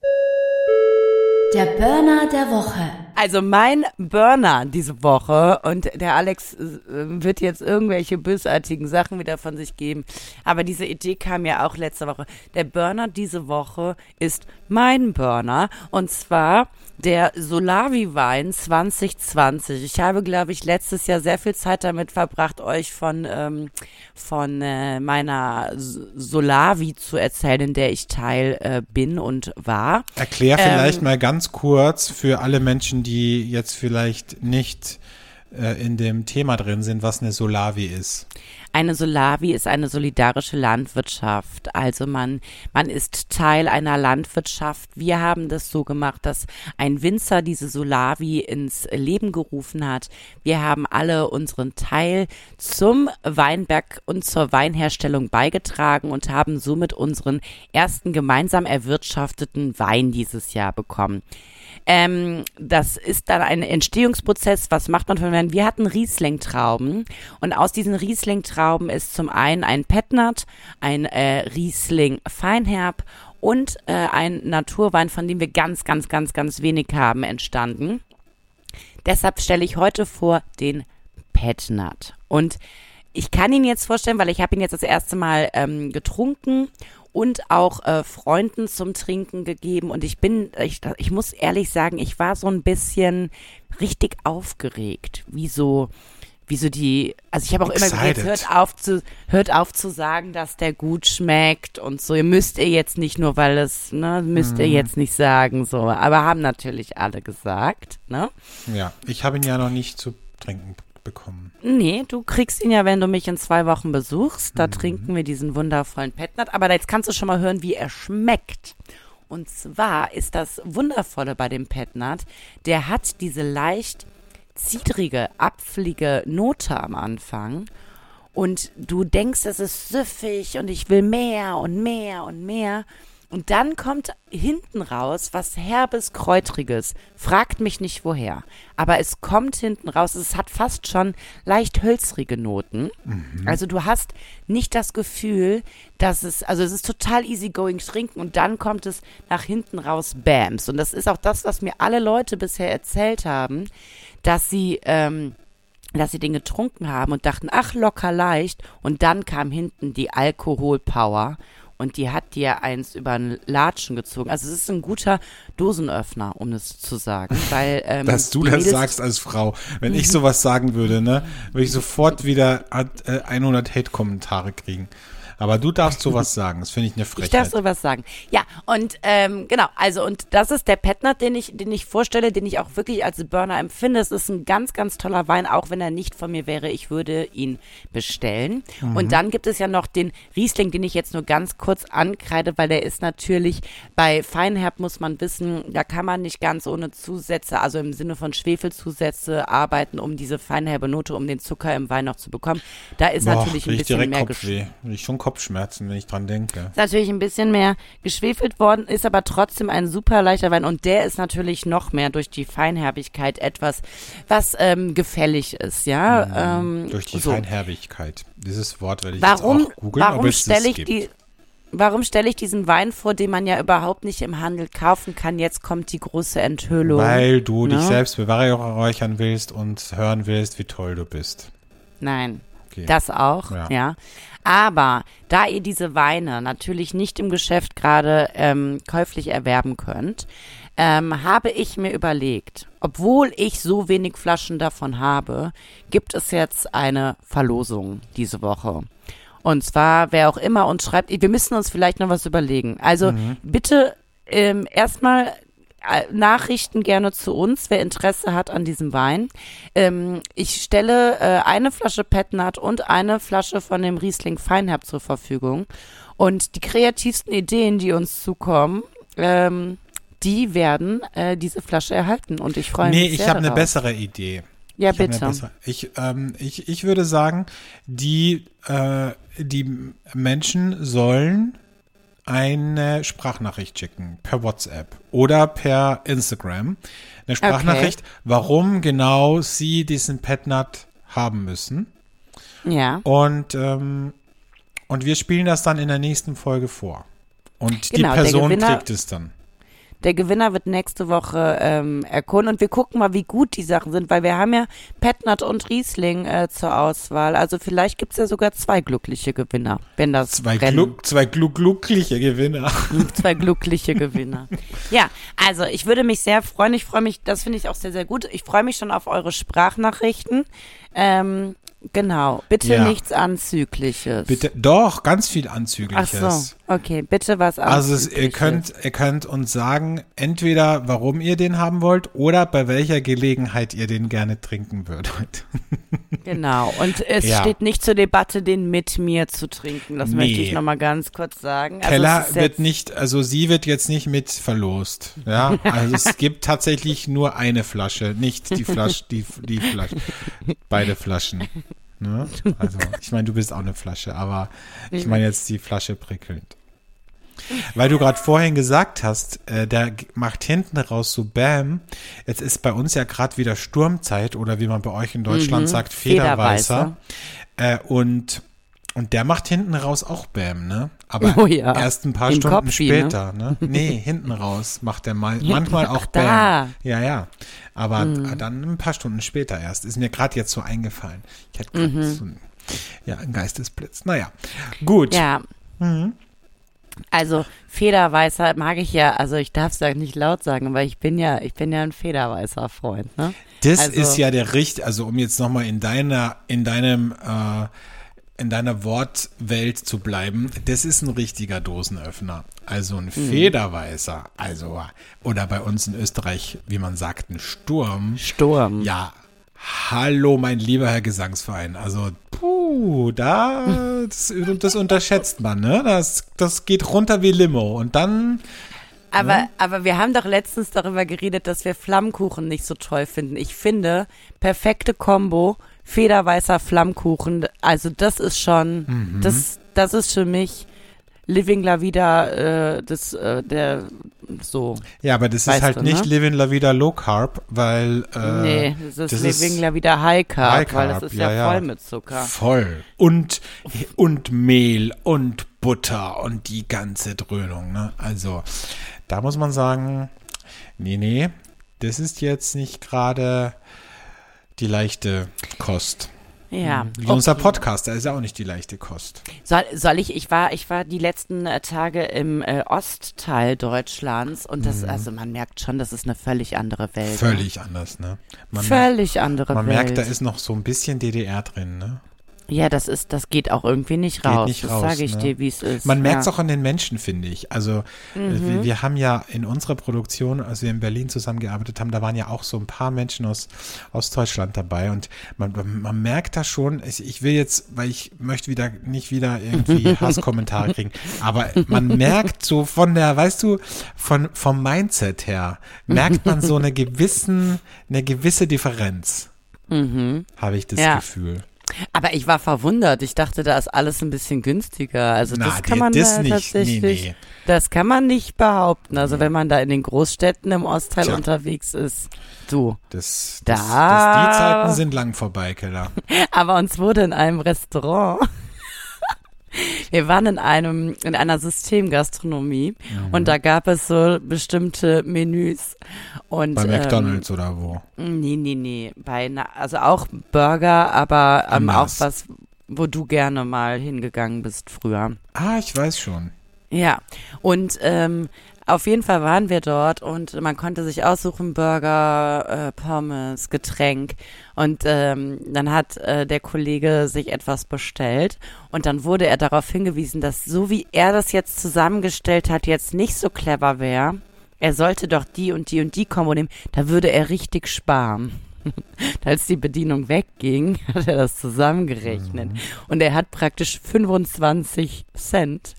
[SPEAKER 3] Der Burner der Woche.
[SPEAKER 2] Also mein Burner diese Woche und der Alex äh, wird jetzt irgendwelche bösartigen Sachen wieder von sich geben, aber diese Idee kam ja auch letzte Woche. Der Burner diese Woche ist mein Burner und zwar der Solavi Wein 2020. Ich habe, glaube ich, letztes Jahr sehr viel Zeit damit verbracht, euch von ähm, von äh, meiner Solavi zu erzählen, in der ich Teil äh, bin und war.
[SPEAKER 1] Erklär vielleicht
[SPEAKER 2] Ähm,
[SPEAKER 1] mal ganz kurz für alle Menschen, die jetzt vielleicht nicht äh, in dem Thema drin sind, was eine Solavi ist.
[SPEAKER 2] Eine Solavi ist eine solidarische Landwirtschaft. Also man, man ist Teil einer Landwirtschaft. Wir haben das so gemacht, dass ein Winzer diese Solavi ins Leben gerufen hat. Wir haben alle unseren Teil zum Weinberg und zur Weinherstellung beigetragen und haben somit unseren ersten gemeinsam erwirtschafteten Wein dieses Jahr bekommen. Ähm, das ist dann ein Entstehungsprozess. Was macht man von Wein? Wir hatten Riesling-Trauben und aus diesen Riesling-Trauben ist zum einen ein Petnat, ein äh, Riesling Feinherb und äh, ein Naturwein, von dem wir ganz, ganz, ganz, ganz wenig haben, entstanden. Deshalb stelle ich heute vor den Petnat. Und ich kann ihn jetzt vorstellen, weil ich habe ihn jetzt das erste Mal ähm, getrunken und auch äh, Freunden zum Trinken gegeben. Und ich bin, ich, ich muss ehrlich sagen, ich war so ein bisschen richtig aufgeregt, wie so, wie so die, also ich habe auch immer gesagt,
[SPEAKER 1] Excited.
[SPEAKER 2] hört auf zu, hört auf zu sagen, dass der gut schmeckt und so. Ihr müsst ihr jetzt nicht nur, weil es, ne, müsst ihr jetzt nicht sagen, so. Aber haben natürlich alle gesagt, ne?
[SPEAKER 1] Ja, ich habe ihn ja noch nicht zu trinken bekommen.
[SPEAKER 2] Nee, du kriegst ihn ja, wenn du mich in zwei Wochen besuchst. Da trinken wir diesen wundervollen Petnat. Aber jetzt kannst du schon mal hören, wie er schmeckt. Und zwar ist das Wundervolle bei dem Petnat, der hat diese leicht zittrige, apfelige Note am Anfang. Und du denkst, es ist süffig und ich will mehr und mehr und mehr. Und dann kommt hinten raus was herbes, kräutriges. Fragt mich nicht woher. Aber es kommt hinten raus. Es hat fast schon leicht hölzrige Noten. Also du hast nicht das Gefühl, dass es, also es ist total easygoing trinken und dann kommt es nach hinten raus Bams. Und das ist auch das, was mir alle Leute bisher erzählt haben, dass sie, ähm, dass sie den getrunken haben und dachten, ach, locker leicht. Und dann kam hinten die Alkoholpower. Und die hat dir eins über einen Latschen gezogen. Also es ist ein guter Dosenöffner, um es zu sagen, weil ähm,
[SPEAKER 1] Dass du das
[SPEAKER 2] Mädels-
[SPEAKER 1] sagst als Frau. Wenn ich sowas sagen würde, ne, würde ich sofort wieder äh, 100 Hate-Kommentare kriegen. Aber du darfst sowas sagen. Das finde ich eine
[SPEAKER 2] Ich darf
[SPEAKER 1] Frechheit.
[SPEAKER 2] sowas sagen. Ja, und ähm, genau, also und das ist der Petnat, den ich, den ich vorstelle, den ich auch wirklich als Burner empfinde. Es ist ein ganz, ganz toller Wein, auch wenn er nicht von mir wäre, ich würde ihn bestellen. Und dann gibt es ja noch den Riesling, den ich jetzt nur ganz kurz ankreide, weil der ist natürlich bei Feinherb muss man wissen, da kann man nicht ganz ohne Zusätze, also im Sinne von Schwefelzusätze arbeiten, um diese feinherbe Note, um den Zucker im Wein noch zu bekommen. Da ist
[SPEAKER 1] Boah,
[SPEAKER 2] natürlich ein bisschen mehr Gesch
[SPEAKER 1] Kopfweh. Krieg Ich schon Kopfschmerzen, wenn ich dran denke.
[SPEAKER 2] ist natürlich ein bisschen mehr geschwefelt worden, ist aber trotzdem ein super leichter Wein und der ist natürlich noch mehr durch die Feinherbigkeit etwas, was ähm, gefällig ist, ja. Ähm,
[SPEAKER 1] Durch die
[SPEAKER 2] so.
[SPEAKER 1] Feinherbigkeit. Dieses Wort werde ich
[SPEAKER 2] Warum,
[SPEAKER 1] jetzt auch googeln,
[SPEAKER 2] warum
[SPEAKER 1] ob es
[SPEAKER 2] stelle ich
[SPEAKER 1] gibt.
[SPEAKER 2] die, warum stelle ich diesen Wein vor, den man ja überhaupt nicht im Handel kaufen kann? Jetzt kommt die große Enthüllung.
[SPEAKER 1] Weil du dich
[SPEAKER 2] Ne?
[SPEAKER 1] selbst beweihräuchern willst und hören willst, wie toll du bist.
[SPEAKER 2] Nein.
[SPEAKER 1] Okay.
[SPEAKER 2] Das auch,
[SPEAKER 1] Ja.
[SPEAKER 2] ja. Aber da ihr diese Weine natürlich nicht im Geschäft gerade ähm, käuflich erwerben könnt, ähm, habe ich mir überlegt, obwohl ich so wenig Flaschen davon habe, gibt es jetzt eine Verlosung diese Woche. Und zwar, wer auch immer uns schreibt, wir müssen uns vielleicht noch was überlegen. Also bitte ähm, erstmal Nachrichten gerne zu uns, wer Interesse hat an diesem Wein. Ähm, ich stelle äh, eine Flasche Petnat und eine Flasche von dem Riesling Feinherb zur Verfügung. Und die kreativsten Ideen, die uns zukommen, ähm, die werden äh, diese Flasche erhalten. Und ich freue
[SPEAKER 1] Nee,
[SPEAKER 2] mich
[SPEAKER 1] ich
[SPEAKER 2] sehr
[SPEAKER 1] habe eine bessere Idee.
[SPEAKER 2] Ja,
[SPEAKER 1] Ich
[SPEAKER 2] bitte.
[SPEAKER 1] Ich, ähm, ich, ich würde sagen, die, äh, die Menschen sollen eine Sprachnachricht schicken per WhatsApp oder per Instagram. Eine Sprachnachricht, warum genau sie diesen Petnat haben müssen.
[SPEAKER 2] Ja.
[SPEAKER 1] Und, ähm, und wir spielen das dann in der nächsten Folge vor. Und
[SPEAKER 2] Genau,
[SPEAKER 1] die Person
[SPEAKER 2] Gewinner-
[SPEAKER 1] kriegt es dann.
[SPEAKER 2] Der Gewinner wird nächste Woche ähm, erkunden und wir gucken mal, wie gut die Sachen sind, weil wir haben ja Petnat und Riesling äh, zur Auswahl. Also vielleicht gibt's ja sogar zwei glückliche Gewinner, wenn das
[SPEAKER 1] Zwei, Gluck, zwei Gluck, glückliche Gewinner.
[SPEAKER 2] zwei glückliche Gewinner. Ja, also ich würde mich sehr freuen. Ich freue mich, das finde ich auch sehr, sehr gut. Ich freue mich schon auf eure Sprachnachrichten. Ähm, genau. Bitte
[SPEAKER 1] Ja.
[SPEAKER 2] nichts Anzügliches.
[SPEAKER 1] Bitte, doch, ganz viel
[SPEAKER 2] Ach
[SPEAKER 1] Anzügliches.
[SPEAKER 2] so, okay. Bitte was
[SPEAKER 1] Also es, ihr könnt, ihr könnt uns sagen, entweder warum ihr den haben wollt oder bei welcher Gelegenheit ihr den gerne trinken würdet.
[SPEAKER 2] Genau. Und es
[SPEAKER 1] Ja.
[SPEAKER 2] steht nicht zur Debatte, den mit mir zu trinken. Das möchte
[SPEAKER 1] Nee.
[SPEAKER 2] ich nochmal ganz kurz sagen. Also
[SPEAKER 1] Keller wird nicht, also sie wird jetzt nicht mit verlost. Ja, also es gibt tatsächlich nur eine Flasche, nicht die Flasche, die, die Flasche, beide Flaschen. Ne? Also ich meine, du bist auch eine Flasche, aber ich meine jetzt die Flasche prickelnd. Weil du gerade vorhin gesagt hast, äh, der macht hinten raus so Bam. Jetzt ist bei uns ja gerade wieder Sturmzeit oder wie man bei euch in Deutschland sagt, Federweißer. Äh, und, und der macht hinten raus auch Bam, ne? Aber
[SPEAKER 2] Oh ja.
[SPEAKER 1] erst ein paar
[SPEAKER 2] Im
[SPEAKER 1] Stunden
[SPEAKER 2] Kopfi, ne?
[SPEAKER 1] später, ne? Nee, hinten raus macht er mal, manchmal
[SPEAKER 2] ach,
[SPEAKER 1] auch
[SPEAKER 2] da. Mhm.
[SPEAKER 1] Bam. Ja, ja. Aber dann ein paar Stunden später erst. Ist mir gerade jetzt so eingefallen. Ich hätte gerade
[SPEAKER 2] Mhm.
[SPEAKER 1] so ein, ja, einen Geistesblitz. Naja, gut.
[SPEAKER 2] Ja.
[SPEAKER 1] Mhm.
[SPEAKER 2] Also Federweißer mag ich ja, also ich darf es ja nicht laut sagen, aber ich bin ja, ich bin ja ein Federweißer Freund, ne?
[SPEAKER 1] Das
[SPEAKER 2] Also-
[SPEAKER 1] ist ja der Richt, also um jetzt nochmal in deiner, in deinem, äh, in deiner Wortwelt zu bleiben, das ist ein richtiger Dosenöffner. Also
[SPEAKER 2] Mhm.
[SPEAKER 1] ein Federweißer, also, oder bei uns in Österreich, wie man sagt, ein Sturm.
[SPEAKER 2] Sturm.
[SPEAKER 1] Ja, hallo, mein lieber Herr Gesangsverein. Also, puh, da, das, das unterschätzt man, ne? Das, das geht runter wie Limo. Und dann,
[SPEAKER 2] Aber, aber wir haben doch letztens darüber geredet, dass wir Flammkuchen nicht so toll finden. Ich finde, perfekte Kombo, Federweißer Flammkuchen, also das ist schon,
[SPEAKER 1] Mhm.
[SPEAKER 2] das, das ist für mich Living La Vida, äh, das, äh, der, so.
[SPEAKER 1] ja, aber das ist halt
[SPEAKER 2] du,
[SPEAKER 1] nicht
[SPEAKER 2] ne?
[SPEAKER 1] Living La Vida Low Carb, weil, äh,
[SPEAKER 2] nee, das ist
[SPEAKER 1] das
[SPEAKER 2] Living
[SPEAKER 1] ist
[SPEAKER 2] La Vida High Carb,
[SPEAKER 1] High
[SPEAKER 2] weil
[SPEAKER 1] Carb,
[SPEAKER 2] das ist
[SPEAKER 1] ja,
[SPEAKER 2] ja,
[SPEAKER 1] ja.
[SPEAKER 2] voll mit Zucker.
[SPEAKER 1] Voll. Und, und Mehl und Butter und die ganze Dröhnung, ne? Also, da muss man sagen, nee, nee, das ist jetzt nicht gerade die leichte Kost.
[SPEAKER 2] Ja.
[SPEAKER 1] Wie unser Podcast, der ist ja auch nicht die leichte Kost.
[SPEAKER 2] Soll, soll ich, ich war, ich war die letzten äh, Tage im äh, Ostteil Deutschlands und das, also man merkt schon, das ist eine völlig andere Welt.
[SPEAKER 1] Völlig anders, ne? Man,
[SPEAKER 2] Völlig andere
[SPEAKER 1] man
[SPEAKER 2] Welt.
[SPEAKER 1] merkt, da ist noch so ein bisschen DDR drin, ne?
[SPEAKER 2] Ja, das ist, das geht auch irgendwie nicht raus.
[SPEAKER 1] nicht
[SPEAKER 2] das
[SPEAKER 1] raus,
[SPEAKER 2] sage ich
[SPEAKER 1] ne?
[SPEAKER 2] dir, wie es ist.
[SPEAKER 1] Man merkt es.
[SPEAKER 2] Mhm.
[SPEAKER 1] auch an den Menschen, finde ich. Also äh, wir, wir haben ja in unserer Produktion, als wir in Berlin zusammengearbeitet haben, da waren ja auch so ein paar Menschen aus Ostdeutschland dabei und man, man merkt da schon, ich, ich will jetzt, weil ich möchte wieder nicht wieder irgendwie Hasskommentare kriegen, aber man merkt so von der, weißt du, von vom Mindset her merkt man so eine gewissen, eine gewisse Differenz. Habe ich das
[SPEAKER 2] Mhm. Ja.
[SPEAKER 1] Gefühl.
[SPEAKER 2] Aber ich war verwundert. Ich dachte, da ist alles ein bisschen günstiger. Also
[SPEAKER 1] Na,
[SPEAKER 2] das kann man
[SPEAKER 1] das
[SPEAKER 2] äh,
[SPEAKER 1] nicht. Nee,
[SPEAKER 2] tatsächlich.
[SPEAKER 1] nee.
[SPEAKER 2] Das kann man nicht behaupten. Also wenn man da in den Großstädten im Ostteil
[SPEAKER 1] Tja.
[SPEAKER 2] unterwegs ist. Du.
[SPEAKER 1] Das, das,
[SPEAKER 2] Da-
[SPEAKER 1] das, die Zeiten sind lang vorbei, Keller.
[SPEAKER 2] Aber uns wurde in einem Restaurant. Wir waren in einem, in einer Systemgastronomie
[SPEAKER 1] Mhm.
[SPEAKER 2] und da gab es so bestimmte Menüs. Und,
[SPEAKER 1] Bei
[SPEAKER 2] ähm,
[SPEAKER 1] McDonalds oder wo?
[SPEAKER 2] Nee, nee, nee. Bei, also auch Burger, aber ähm, auch was, wo du gerne mal hingegangen bist früher.
[SPEAKER 1] Ah, ich weiß schon.
[SPEAKER 2] Ja, und ähm, auf jeden Fall waren wir dort und man konnte sich aussuchen, Burger, äh, Pommes, Getränk. Und ähm, dann hat äh, der Kollege sich etwas bestellt und dann wurde er darauf hingewiesen, dass so wie er das jetzt zusammengestellt hat, jetzt nicht so clever wäre. Er sollte doch die und die und die Kombo nehmen, da würde er richtig sparen. Als die Bedienung wegging, hat er das zusammengerechnet. Und er hat praktisch 25 Cent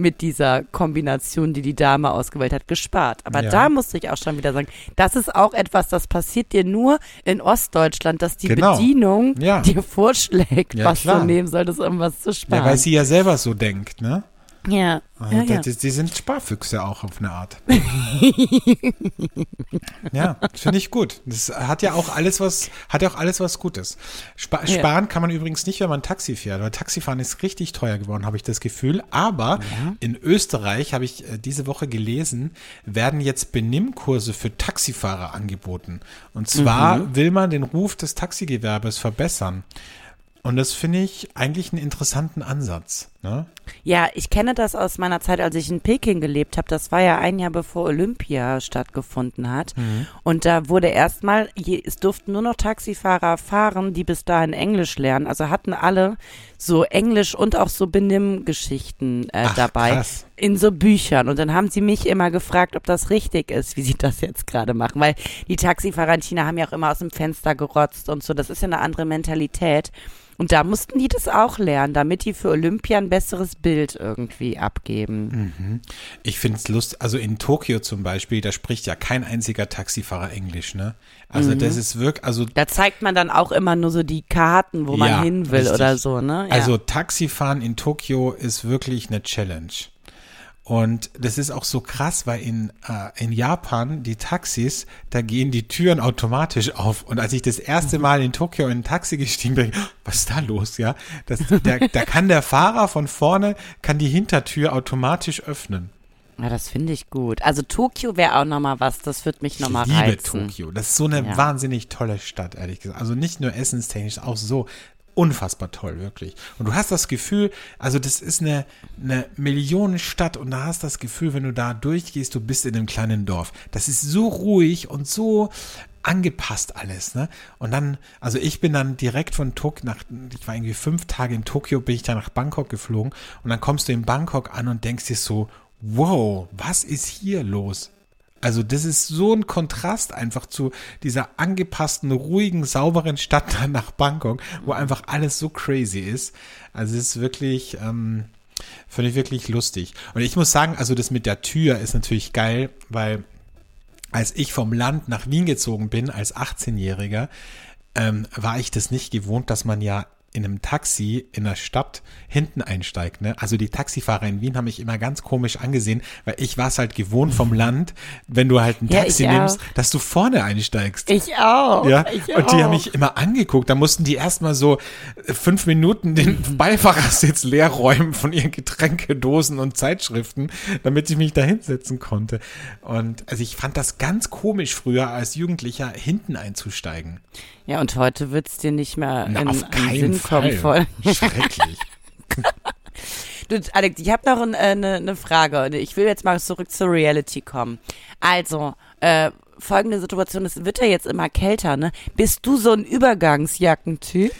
[SPEAKER 2] mit dieser Kombination, die die Dame ausgewählt hat, gespart. Aber
[SPEAKER 1] Ja.
[SPEAKER 2] da musste ich auch schon wieder sagen, das ist auch etwas, das passiert dir nur in Ostdeutschland, dass die
[SPEAKER 1] Genau.
[SPEAKER 2] Bedienung
[SPEAKER 1] Ja.
[SPEAKER 2] dir vorschlägt,
[SPEAKER 1] Ja,
[SPEAKER 2] was
[SPEAKER 1] klar.
[SPEAKER 2] du nehmen solltest, um was zu
[SPEAKER 1] Ja,
[SPEAKER 2] sparen.
[SPEAKER 1] weil sie ja selber so denkt, ne?
[SPEAKER 2] Ja. ja, ja.
[SPEAKER 1] Die, die sind Sparfüchse auch auf eine Art. ja, finde ich gut. Das hat ja auch alles was, hat ja auch alles was Gutes. Spa
[SPEAKER 2] Ja.
[SPEAKER 1] Sparen kann man übrigens nicht, wenn man Taxi fährt, weil Taxifahren ist richtig teuer geworden, habe ich das Gefühl. Aber in Österreich, habe ich äh, diese Woche gelesen, werden jetzt Benimmkurse für Taxifahrer angeboten. Und zwar
[SPEAKER 2] Mhm.
[SPEAKER 1] will man den Ruf des Taxigewerbes verbessern. Und das finde ich eigentlich einen interessanten Ansatz. Ne?
[SPEAKER 2] Ja, ich kenne das aus meiner Zeit, als ich in Peking gelebt habe. Das war ja ein Jahr bevor Olympia stattgefunden hat. Und da wurde erstmal, es durften nur noch Taxifahrer fahren, die bis dahin Englisch lernen. Also hatten alle so Englisch und auch so Benimmgeschichten äh,
[SPEAKER 1] Ach,
[SPEAKER 2] dabei
[SPEAKER 1] krass.
[SPEAKER 2] in so Büchern. Und dann haben sie mich immer gefragt, ob das richtig ist, wie sie das jetzt gerade machen. Weil die Taxifahrer in China haben ja auch immer aus dem Fenster gerotzt und so. Das ist ja eine andere Mentalität. Und da mussten die das auch lernen, damit die für Olympia ein besseres Bild irgendwie abgeben.
[SPEAKER 1] Ich finde es lustig, also in Tokio zum Beispiel, da spricht ja kein einziger Taxifahrer Englisch, ne? Also das ist wirklich, also,
[SPEAKER 2] Da zeigt man dann auch immer nur so die Karten, wo man
[SPEAKER 1] Ja,
[SPEAKER 2] hin will
[SPEAKER 1] richtig.
[SPEAKER 2] oder so, ne? Ja.
[SPEAKER 1] also Taxifahren in Tokio ist wirklich eine Challenge. Und das ist auch so krass, weil in, äh, in Japan die Taxis, da gehen die Türen automatisch auf. Und als ich das erste
[SPEAKER 2] Mhm.
[SPEAKER 1] Mal in Tokio in ein Taxi gestiegen bin, was ist da los, ja? Das, der, da kann der Fahrer von vorne, kann die Hintertür automatisch öffnen.
[SPEAKER 2] ja, das finde ich gut. Also Tokio wäre auch nochmal was, das wird mich nochmal
[SPEAKER 1] Ich liebe
[SPEAKER 2] reizen.
[SPEAKER 1] Tokio. Das ist so eine
[SPEAKER 2] Ja.
[SPEAKER 1] wahnsinnig tolle Stadt, ehrlich gesagt. Also nicht nur essenstechnisch, auch so unfassbar toll, wirklich. Und du hast das Gefühl, also das ist eine, eine Millionenstadt und da hast das Gefühl, wenn du da durchgehst, du bist in einem kleinen Dorf. Das ist so ruhig und so angepasst alles, ne? Und dann, also ich bin dann direkt von Tokio nach, ich war irgendwie fünf Tage in Tokio, bin ich dann nach Bangkok geflogen und dann kommst du in Bangkok an und denkst dir so, wow, was ist hier los? Also das ist so ein Kontrast einfach zu dieser angepassten, ruhigen, sauberen Stadt dann nach Bangkok, wo einfach alles so crazy ist. Also es ist wirklich, ähm, finde ich wirklich lustig. Und ich muss sagen, also das mit der Tür ist natürlich geil, weil als ich vom Land nach Wien gezogen bin als 18-Jähriger, ähm, war ich das nicht gewohnt, dass man ja in einem Taxi in der Stadt hinten einsteigt. Ne? Also die Taxifahrer in Wien haben mich immer ganz komisch angesehen, weil ich war es halt gewohnt vom Land, wenn du halt ein
[SPEAKER 2] Ja,
[SPEAKER 1] Taxi
[SPEAKER 2] ich
[SPEAKER 1] nimmst,
[SPEAKER 2] auch.
[SPEAKER 1] dass du vorne einsteigst.
[SPEAKER 2] Ich auch.
[SPEAKER 1] Ja,
[SPEAKER 2] ich
[SPEAKER 1] und die
[SPEAKER 2] auch.
[SPEAKER 1] haben mich immer angeguckt. Da mussten die erstmal so äh, fünf Minuten den Beifahrersitz leer räumen von ihren Getränkedosen und Zeitschriften, damit ich mich da hinsetzen konnte. Und also ich fand das ganz komisch früher als Jugendlicher hinten einzusteigen.
[SPEAKER 2] Ja, und heute wird's dir nicht mehr
[SPEAKER 1] Na,
[SPEAKER 2] in,
[SPEAKER 1] auf
[SPEAKER 2] in
[SPEAKER 1] keinen
[SPEAKER 2] Sinn kommt voll.
[SPEAKER 1] Schrecklich.
[SPEAKER 2] Du, Alex, ich habe noch eine äh, ne, ne Frage. Ich will jetzt mal zurück zur Reality kommen. Also, äh, folgende Situation, es wird ja jetzt immer kälter, ne? Bist du so ein Übergangsjackentyp?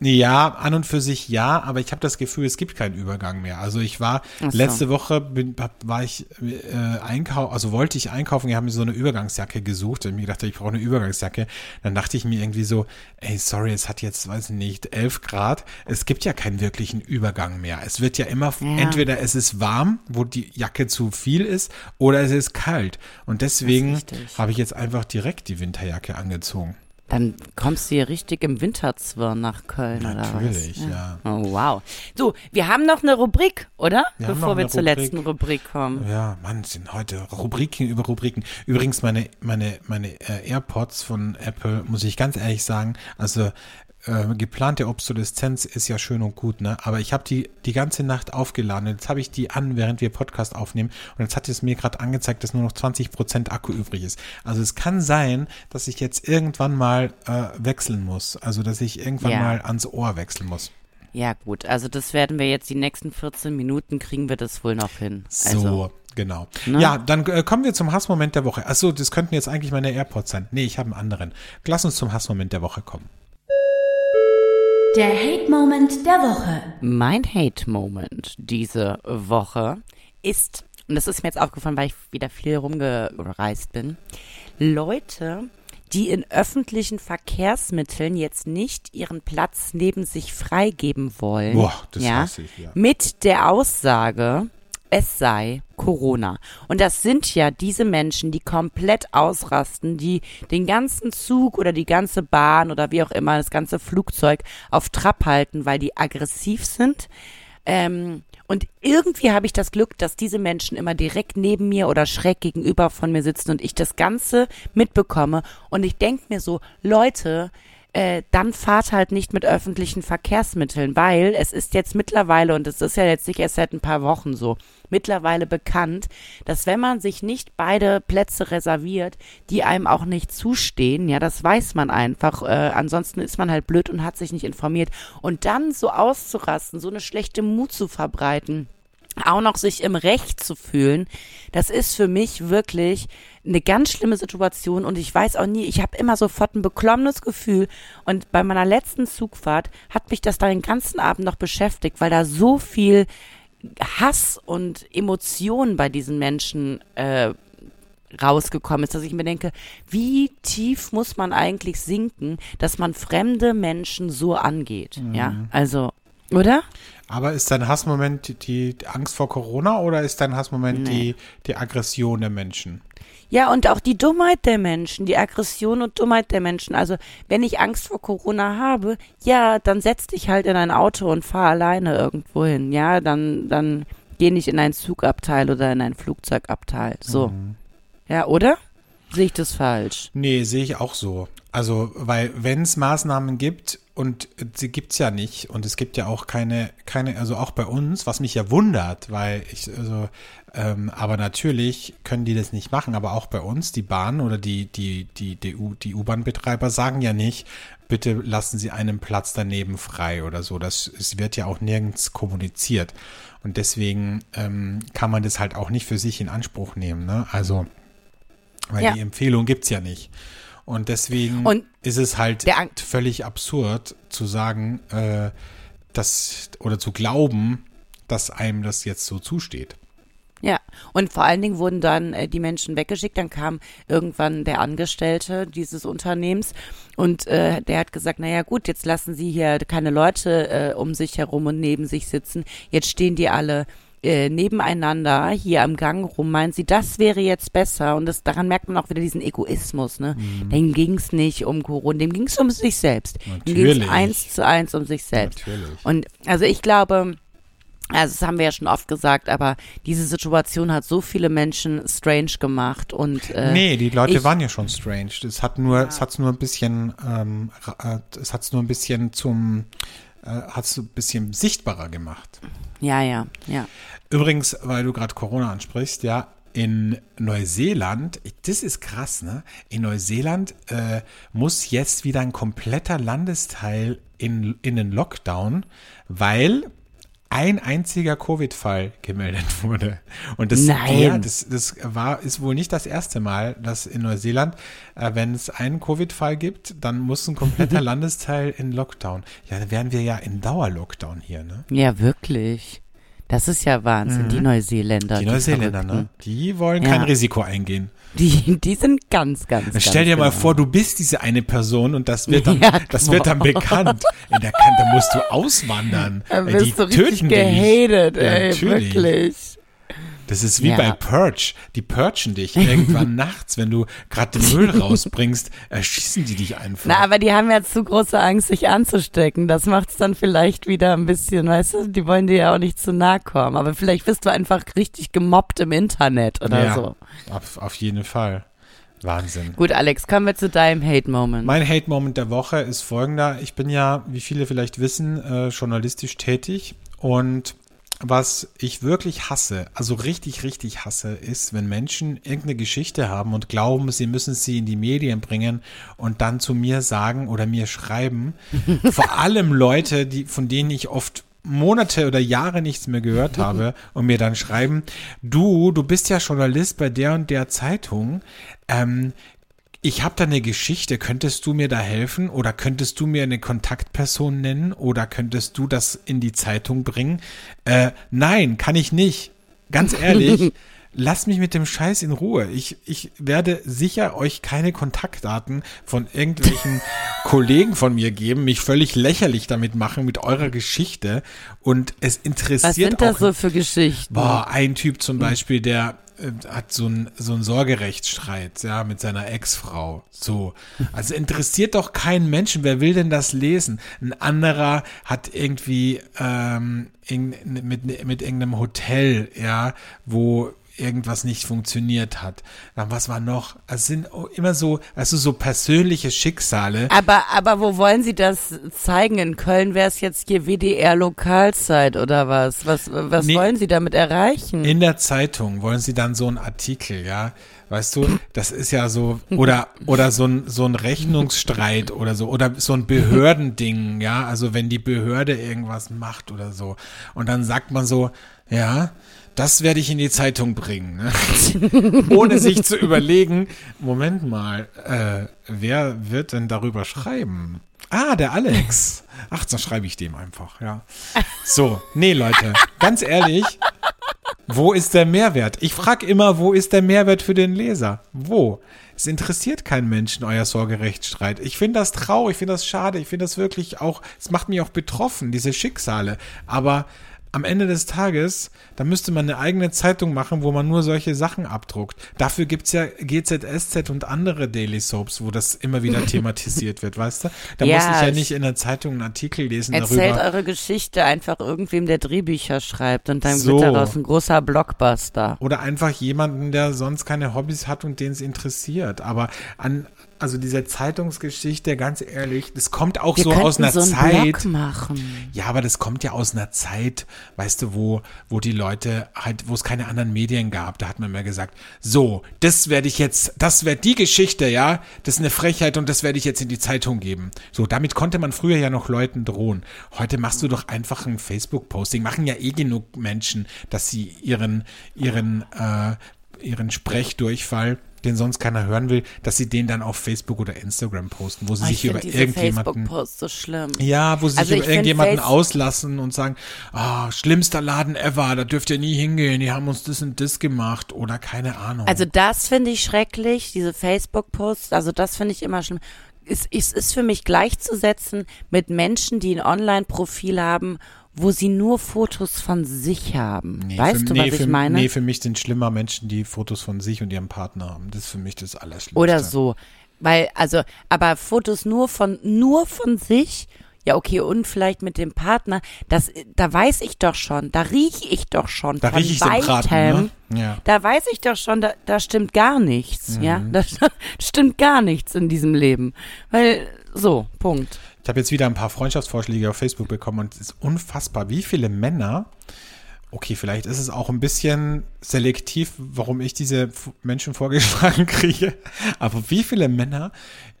[SPEAKER 1] Ja, an und für sich ja, aber ich habe das Gefühl, es gibt keinen Übergang mehr. Also ich war so. letzte Woche bin, war ich äh, einkaufen, also wollte ich einkaufen, ich habe mir so eine Übergangsjacke gesucht und mir gedacht, ich brauche eine Übergangsjacke. Dann dachte ich mir irgendwie so, ey, sorry, es hat jetzt, weiß ich nicht, elf Grad. Es gibt ja keinen wirklichen Übergang mehr. Es wird ja immer, ja. entweder es ist warm, wo die Jacke zu viel ist, oder es ist kalt. Und deswegen habe ich jetzt einfach direkt die Winterjacke angezogen.
[SPEAKER 2] Dann kommst du hier richtig im Winterzwirn nach Köln,
[SPEAKER 1] Natürlich,
[SPEAKER 2] oder?
[SPEAKER 1] Natürlich, ja.
[SPEAKER 2] Oh, wow. So, wir haben noch eine Rubrik, oder? Wir Bevor wir zur Rubrik. letzten Rubrik kommen.
[SPEAKER 1] Ja, Mann, sind heute Rubriken über Rubriken. Übrigens, meine, meine, meine äh, AirPods von Apple, muss ich ganz ehrlich sagen, also äh, geplante Obsoleszenz ist ja schön und gut, ne? Aber ich habe die die ganze Nacht aufgeladen. Jetzt habe ich die an, während wir Podcast aufnehmen. Und jetzt hat es mir gerade angezeigt, dass nur noch 20% Akku übrig ist. Also es kann sein, dass ich jetzt irgendwann mal äh, wechseln muss. Also dass ich irgendwann ja. mal ans Ohr wechseln muss.
[SPEAKER 2] Ja, gut. Also das werden wir jetzt die nächsten 14 Minuten kriegen wir das wohl noch hin. Also,
[SPEAKER 1] so. Genau. Ne? Ja, dann äh, kommen wir zum Hassmoment der Woche. Achso, das könnten jetzt eigentlich meine AirPods sein. Nee, ich habe einen anderen. Lass uns zum Hassmoment der Woche kommen.
[SPEAKER 3] Der Hate Moment der Woche.
[SPEAKER 2] Mein Hate Moment diese Woche ist, und das ist mir jetzt aufgefallen, weil ich wieder viel rumgereist bin, Leute, die in öffentlichen Verkehrsmitteln jetzt nicht ihren Platz neben sich freigeben wollen.
[SPEAKER 1] Boah, das ja, hasse ich, ja.
[SPEAKER 2] Mit der Aussage, es sei Corona. Und das sind ja diese Menschen, die komplett ausrasten, die den ganzen Zug oder die ganze Bahn oder wie auch immer das ganze Flugzeug auf Trab halten, weil die aggressiv sind. Ähm, und irgendwie habe ich das Glück, dass diese Menschen immer direkt neben mir oder schräg gegenüber von mir sitzen und ich das Ganze mitbekomme. Und ich denke mir so, Leute, äh, dann fahrt halt nicht mit öffentlichen Verkehrsmitteln, weil es ist jetzt mittlerweile, und es ist ja jetzt nicht erst seit ein paar Wochen so, mittlerweile bekannt, dass wenn man sich nicht beide Plätze reserviert, die einem auch nicht zustehen, ja, das weiß man einfach, äh, ansonsten ist man halt blöd und hat sich nicht informiert. Und dann so auszurasten, so eine schlechte Mut zu verbreiten, auch noch sich im Recht zu fühlen, das ist für mich wirklich eine ganz schlimme Situation. Und ich weiß auch nie, ich habe immer sofort ein beklommenes Gefühl. Und bei meiner letzten Zugfahrt hat mich das da den ganzen Abend noch beschäftigt, weil da so viel Hass und Emotionen bei diesen Menschen äh, rausgekommen ist, dass ich mir denke, wie tief muss man eigentlich sinken, dass man fremde Menschen so angeht, mhm. ja, also oder?
[SPEAKER 1] Aber ist dein Hassmoment die, die Angst vor Corona oder ist dein Hassmoment nee. die, die Aggression der Menschen?
[SPEAKER 2] Ja, und auch die Dummheit der Menschen, die Aggression und Dummheit der Menschen. Also, wenn ich Angst vor Corona habe, ja, dann setz dich halt in ein Auto und fahr alleine irgendwo hin. Ja, dann, dann geh nicht in ein Zugabteil oder in ein Flugzeugabteil. So. Mhm. Ja, oder? Sehe ich das falsch?
[SPEAKER 1] Nee, sehe ich auch so. Also, weil wenn es Maßnahmen gibt, und sie gibt's ja nicht, und es gibt ja auch keine, keine, also auch bei uns, was mich ja wundert, weil ich, also, ähm, aber natürlich können die das nicht machen, aber auch bei uns, die Bahn oder die, die, die, die, die U-Bahn-Betreiber sagen ja nicht, bitte lassen Sie einen Platz daneben frei oder so. Das es wird ja auch nirgends kommuniziert. Und deswegen ähm, kann man das halt auch nicht für sich in Anspruch nehmen. Ne? Also, weil ja. die Empfehlung gibt's ja nicht. Und deswegen und ist es halt völlig absurd zu sagen, äh, dass oder zu glauben, dass einem das jetzt so zusteht.
[SPEAKER 2] Ja, und vor allen Dingen wurden dann äh, die Menschen weggeschickt. Dann kam irgendwann der Angestellte dieses Unternehmens und äh, der hat gesagt, naja gut, jetzt lassen Sie hier keine Leute äh, um sich herum und neben sich sitzen. Jetzt stehen die alle äh, nebeneinander hier am Gang rum, meinen sie, das wäre jetzt besser. Und das, daran merkt man auch wieder diesen Egoismus. Ne? Mhm. Dem ging es nicht um Corona, dem ging es um sich selbst. Natürlich. Dem ging es eins zu eins um sich selbst. Natürlich. Und also ich glaube, also das haben wir ja schon oft gesagt, aber diese Situation hat so viele Menschen strange gemacht und äh,
[SPEAKER 1] nee, die Leute ich, waren ja schon strange. Es hat nur, ja. es hat's nur ein bisschen, ähm, äh, es hat's nur ein bisschen zum, äh, hat's ein bisschen sichtbarer gemacht.
[SPEAKER 2] Ja, ja, ja.
[SPEAKER 1] Übrigens, weil du gerade Corona ansprichst, ja, in Neuseeland, das ist krass, ne? In Neuseeland äh, muss jetzt wieder ein kompletter Landesteil in, in den Lockdown, weil ein einziger Covid-Fall gemeldet wurde. Und das,
[SPEAKER 2] Nein.
[SPEAKER 1] Ja, das, das war, ist wohl nicht das erste Mal, dass in Neuseeland, äh, wenn es einen Covid-Fall gibt, dann muss ein kompletter Landesteil in Lockdown. Ja, dann wären wir ja in Dauerlockdown hier, ne?
[SPEAKER 2] Ja, wirklich. Das ist ja Wahnsinn, die Neuseeländer.
[SPEAKER 1] Mhm. Die Neuseeländer, ne?
[SPEAKER 2] Verrückten.
[SPEAKER 1] Die wollen
[SPEAKER 2] Ja.
[SPEAKER 1] kein Risiko eingehen.
[SPEAKER 2] Die, die sind ganz, ganz, ganz
[SPEAKER 1] Stell dir mal
[SPEAKER 2] genau.
[SPEAKER 1] vor, du bist diese eine Person und das wird dann,
[SPEAKER 2] Ja,
[SPEAKER 1] das wird dann
[SPEAKER 2] boah.
[SPEAKER 1] bekannt. In der Kan- da musst du auswandern.
[SPEAKER 2] Da
[SPEAKER 1] Ey,
[SPEAKER 2] bist
[SPEAKER 1] die
[SPEAKER 2] du richtig
[SPEAKER 1] töten dich.
[SPEAKER 2] gehatet,
[SPEAKER 1] Ja,
[SPEAKER 2] ey,
[SPEAKER 1] natürlich.
[SPEAKER 2] wirklich.
[SPEAKER 1] Das ist wie
[SPEAKER 2] Ja.
[SPEAKER 1] bei Purge. Die purgen dich irgendwann nachts, wenn du gerade den Müll rausbringst, erschießen die dich einfach.
[SPEAKER 2] Na, aber die haben ja zu große Angst, sich anzustecken. Das macht's dann vielleicht wieder ein bisschen, weißt du, die wollen dir ja auch nicht zu nahe kommen. Aber vielleicht bist du einfach richtig gemobbt im Internet oder
[SPEAKER 1] ja,
[SPEAKER 2] so.
[SPEAKER 1] auf, auf jeden Fall. Wahnsinn.
[SPEAKER 2] Gut, Alex, kommen wir zu deinem Hate-Moment.
[SPEAKER 1] Mein Hate-Moment der Woche ist folgender. Ich bin ja, wie viele vielleicht wissen, äh, journalistisch tätig und was ich wirklich hasse, also richtig, richtig hasse, ist, wenn Menschen irgendeine Geschichte haben und glauben, sie müssen sie in die Medien bringen und dann zu mir sagen oder mir schreiben. Vor allem Leute, die, von denen ich oft Monate oder Jahre nichts mehr gehört habe und mir dann schreiben, du, du bist ja Journalist bei der und der Zeitung, ähm, ich habe da eine Geschichte, könntest du mir da helfen oder könntest du mir eine Kontaktperson nennen oder könntest du das in die Zeitung bringen? Äh, nein, kann ich nicht. Ganz ehrlich, lasst mich mit dem Scheiß in Ruhe. Ich, ich werde sicher euch keine Kontaktdaten von irgendwelchen Kollegen von mir geben, mich völlig lächerlich damit machen mit eurer Geschichte und es interessiert
[SPEAKER 2] Was sind
[SPEAKER 1] auch
[SPEAKER 2] das so für Geschichten?
[SPEAKER 1] Boah, ein Typ zum Beispiel, der hat so ein so ein Sorgerechtsstreit, ja, mit seiner Ex-Frau. So. Also interessiert doch keinen Menschen. Wer will denn das lesen? Ein anderer hat irgendwie ähm, in, mit, mit irgendeinem Hotel, ja, wo irgendwas nicht funktioniert hat. Dann was war noch? Es sind immer so, also so persönliche Schicksale.
[SPEAKER 2] Aber, aber wo wollen Sie das zeigen? In Köln wäre es jetzt hier WDR Lokalzeit oder was? Was, was
[SPEAKER 1] Nee.
[SPEAKER 2] wollen Sie damit erreichen?
[SPEAKER 1] In der Zeitung wollen sie dann so einen Artikel, ja. Weißt du, das ist ja so, oder, oder so ein, so ein Rechnungsstreit oder so, oder so ein Behördending, ja. Also wenn die Behörde irgendwas macht oder so. Und dann sagt man so, ja, das werde ich in die Zeitung bringen, ne? ohne sich zu überlegen, Moment mal, äh, wer wird denn darüber schreiben? Ah, der Alex. Ach, dann schreibe ich dem einfach, ja. So, nee, Leute, ganz ehrlich, wo ist der Mehrwert? Ich frage immer, wo ist der Mehrwert für den Leser? Wo? Es interessiert keinen Menschen, euer Sorgerechtsstreit. Ich finde das traurig, ich finde das schade, ich finde das wirklich auch, es macht mich auch betroffen, diese Schicksale. Aber am Ende des Tages, da müsste man eine eigene Zeitung machen, wo man nur solche Sachen abdruckt. Dafür gibt's ja GZSZ und andere Daily Soaps, wo das immer wieder thematisiert wird, weißt du? Da
[SPEAKER 2] Ja,
[SPEAKER 1] muss ich ja
[SPEAKER 2] es-
[SPEAKER 1] nicht in der Zeitung einen Artikel lesen
[SPEAKER 2] Erzählt
[SPEAKER 1] darüber.
[SPEAKER 2] eure Geschichte einfach irgendwem, der Drehbücher schreibt und dann
[SPEAKER 1] So.
[SPEAKER 2] wird daraus ein großer Blockbuster.
[SPEAKER 1] Oder einfach jemanden, der sonst keine Hobbys hat und den es interessiert. Aber an, also diese Zeitungsgeschichte, ganz ehrlich, das kommt auch
[SPEAKER 2] Wir
[SPEAKER 1] so aus einer
[SPEAKER 2] so einen
[SPEAKER 1] Zeit.
[SPEAKER 2] Blog machen.
[SPEAKER 1] Ja, aber das kommt ja aus einer Zeit, weißt du, wo, wo die Leute halt, wo es keine anderen Medien gab. Da hat man mir gesagt, so, das werde ich jetzt, das wird die Geschichte, ja, das ist eine Frechheit und das werde ich jetzt in die Zeitung geben. So, damit konnte man früher ja noch Leuten drohen. Heute machst du doch einfach ein Facebook-Posting. Machen ja eh genug Menschen, dass sie ihren, ihren, äh, ihren Sprechdurchfall den sonst keiner hören will, dass sie den dann auf Facebook oder Instagram posten, wo sie
[SPEAKER 2] Oh, ich
[SPEAKER 1] sich über irgendjemanden
[SPEAKER 2] Facebook-Posts so schlimm.
[SPEAKER 1] ja, wo sie
[SPEAKER 2] Also
[SPEAKER 1] sich
[SPEAKER 2] ich
[SPEAKER 1] über irgendjemanden
[SPEAKER 2] Face-
[SPEAKER 1] auslassen und sagen, ah, schlimmster Laden ever, da dürft ihr nie hingehen, die haben uns das und das gemacht oder keine Ahnung.
[SPEAKER 2] Also das finde ich schrecklich, diese Facebook-Posts, also das finde ich immer schlimm. Es, es ist für mich gleichzusetzen mit Menschen, die ein Online-Profil haben, wo sie nur Fotos von sich haben.
[SPEAKER 1] nee,
[SPEAKER 2] weißt
[SPEAKER 1] für,
[SPEAKER 2] du,
[SPEAKER 1] nee,
[SPEAKER 2] was
[SPEAKER 1] für,
[SPEAKER 2] ich meine?
[SPEAKER 1] Nee, für mich sind schlimmer Menschen, die Fotos von sich und ihrem Partner haben. Das ist für mich das Allerschlimmste.
[SPEAKER 2] Oder so. Weil, also, aber Fotos nur von, nur von sich, ja, okay, und vielleicht mit dem Partner, das, da weiß ich doch schon, da rieche ich doch schon
[SPEAKER 1] Da
[SPEAKER 2] von
[SPEAKER 1] riech ich den
[SPEAKER 2] weitem.
[SPEAKER 1] Braten, ne? Ja.
[SPEAKER 2] Da weiß ich doch schon, da, da stimmt gar nichts, ja.
[SPEAKER 1] Mhm.
[SPEAKER 2] Da stimmt gar nichts in diesem Leben. Weil, so, Punkt.
[SPEAKER 1] Ich habe jetzt wieder ein paar Freundschaftsvorschläge auf Facebook bekommen und es ist unfassbar, wie viele Männer okay, vielleicht ist es auch ein bisschen selektiv, warum ich diese Menschen vorgeschlagen kriege. Aber wie viele Männer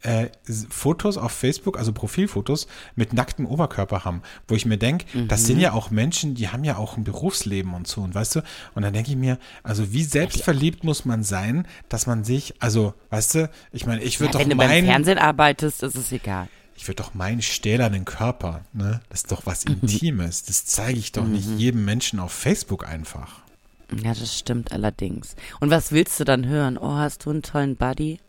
[SPEAKER 1] äh, Fotos auf Facebook, also Profilfotos mit nacktem Oberkörper haben, wo ich mir denke, das sind ja auch Menschen, die haben ja auch ein Berufsleben und so, und weißt du? Und dann denke ich mir, also wie selbstverliebt muss man sein, dass man sich, also, weißt du, ich meine, ich würde
[SPEAKER 2] Ja, wenn
[SPEAKER 1] doch
[SPEAKER 2] du beim
[SPEAKER 1] meinen,
[SPEAKER 2] Fernsehen arbeitest, ist es egal.
[SPEAKER 1] Ich würde doch meinen stählernen Körper, ne? Das ist doch was Intimes. Das zeige ich doch nicht jedem Menschen auf Facebook einfach.
[SPEAKER 2] Ja, das stimmt allerdings. Und was willst du dann hören? Oh, hast du einen tollen Buddy?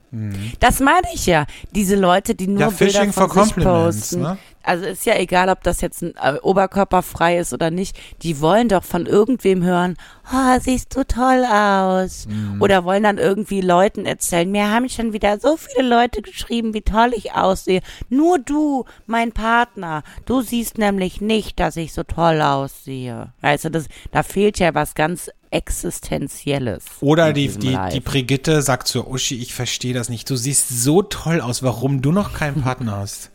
[SPEAKER 2] Das meine ich ja. Diese Leute, die nur
[SPEAKER 1] Mhm. Ja,
[SPEAKER 2] Bilder
[SPEAKER 1] Fishing
[SPEAKER 2] von sich posten.
[SPEAKER 1] ne?
[SPEAKER 2] Also ist ja egal, ob das jetzt ein äh, Oberkörper frei ist oder nicht. Die wollen doch von irgendwem hören, oh, siehst du toll aus.
[SPEAKER 1] Mhm.
[SPEAKER 2] Oder wollen dann irgendwie Leuten erzählen, mir haben schon wieder so viele Leute geschrieben, wie toll ich aussehe. Nur du, mein Partner, du siehst nämlich nicht, dass ich so toll aussehe. Weißt du, das, da fehlt ja was ganz Existenzielles.
[SPEAKER 1] Oder die, die, die Brigitte sagt zu Uschi, ich verstehe das nicht. Du siehst so toll aus, warum du noch keinen Partner hast.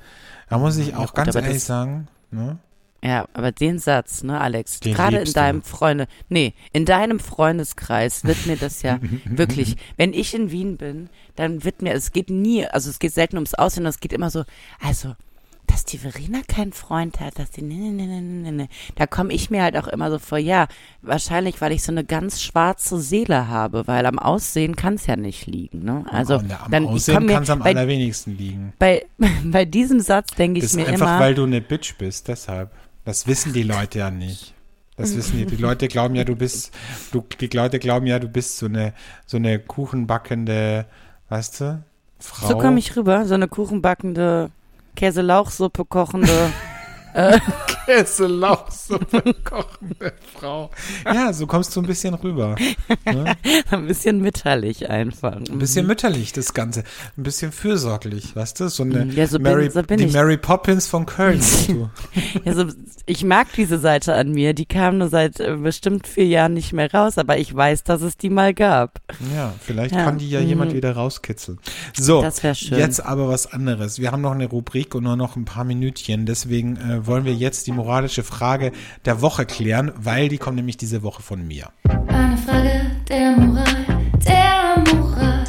[SPEAKER 1] Da muss ich auch
[SPEAKER 2] gut,
[SPEAKER 1] ganz ehrlich
[SPEAKER 2] das-
[SPEAKER 1] sagen, ne?
[SPEAKER 2] Ja, aber den Satz, ne, Alex,
[SPEAKER 1] Den
[SPEAKER 2] gerade in
[SPEAKER 1] liebst du.
[SPEAKER 2] deinem Freunde, nee, in deinem Freundeskreis wird mir das ja wirklich, wenn ich in Wien bin, dann wird mir, es geht nie, also es geht selten ums Aussehen, es geht immer so, also, dass die Verena keinen Freund hat, dass die, ne, ne, ne, ne, ne, ne. Da komme ich mir halt auch immer so vor, ja, wahrscheinlich, weil ich so eine ganz schwarze Seele habe, weil am Aussehen kann es ja nicht liegen, ne? Also,
[SPEAKER 1] Und am
[SPEAKER 2] dann,
[SPEAKER 1] Aussehen kann es am
[SPEAKER 2] bei,
[SPEAKER 1] allerwenigsten liegen.
[SPEAKER 2] bei, bei diesem Satz denke ich
[SPEAKER 1] Das ist
[SPEAKER 2] mir
[SPEAKER 1] einfach,
[SPEAKER 2] immer,
[SPEAKER 1] weil du eine Bitch bist, deshalb. Das wissen die Leute ja nicht. Das wissen die. Die Leute glauben ja, du bist, du, die Leute glauben ja, du bist so eine, so eine kuchenbackende, weißt du, Frau.
[SPEAKER 2] So komme ich rüber, so eine kuchenbackende, Käselauchsuppe kochende.
[SPEAKER 1] Käselauchsuppe kochende Frau. Ja, so kommst du ein bisschen rüber. Ne?
[SPEAKER 2] ein bisschen mütterlich einfach.
[SPEAKER 1] Ein bisschen mütterlich, das Ganze. Ein bisschen fürsorglich, weißt du? So eine
[SPEAKER 2] Ja, so bin-
[SPEAKER 1] Mary,
[SPEAKER 2] so bin
[SPEAKER 1] die
[SPEAKER 2] ich.
[SPEAKER 1] Mary Poppins von Köln. bist du.
[SPEAKER 2] Also, ich mag diese Seite an mir, die kam nur seit äh, bestimmt vier Jahren nicht mehr raus, aber ich weiß, dass es die mal gab.
[SPEAKER 1] Ja, vielleicht
[SPEAKER 2] Ja,
[SPEAKER 1] kann die ja
[SPEAKER 2] mhm.
[SPEAKER 1] jemand wieder rauskitzeln. So,
[SPEAKER 2] Das schön.
[SPEAKER 1] jetzt aber was anderes. Wir haben noch eine Rubrik und nur noch ein paar Minütchen. Deswegen äh, wollen wir jetzt die moralische Frage der Woche klären, weil die kommt nämlich diese Woche von mir.
[SPEAKER 4] Eine Frage der Moral, der Moral.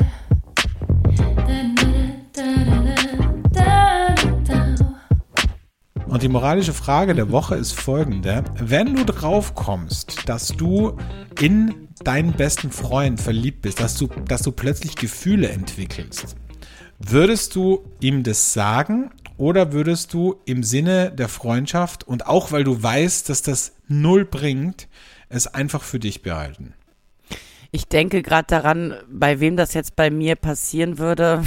[SPEAKER 1] Und die moralische Frage der Woche ist folgende. Wenn du drauf kommst, dass du in deinen besten Freund verliebt bist, dass du, dass du plötzlich Gefühle entwickelst, würdest du ihm das sagen oder würdest du im Sinne der Freundschaft und auch weil du weißt, dass das null bringt, es einfach für dich behalten?
[SPEAKER 2] Ich denke gerade daran, bei wem das jetzt bei mir passieren würde.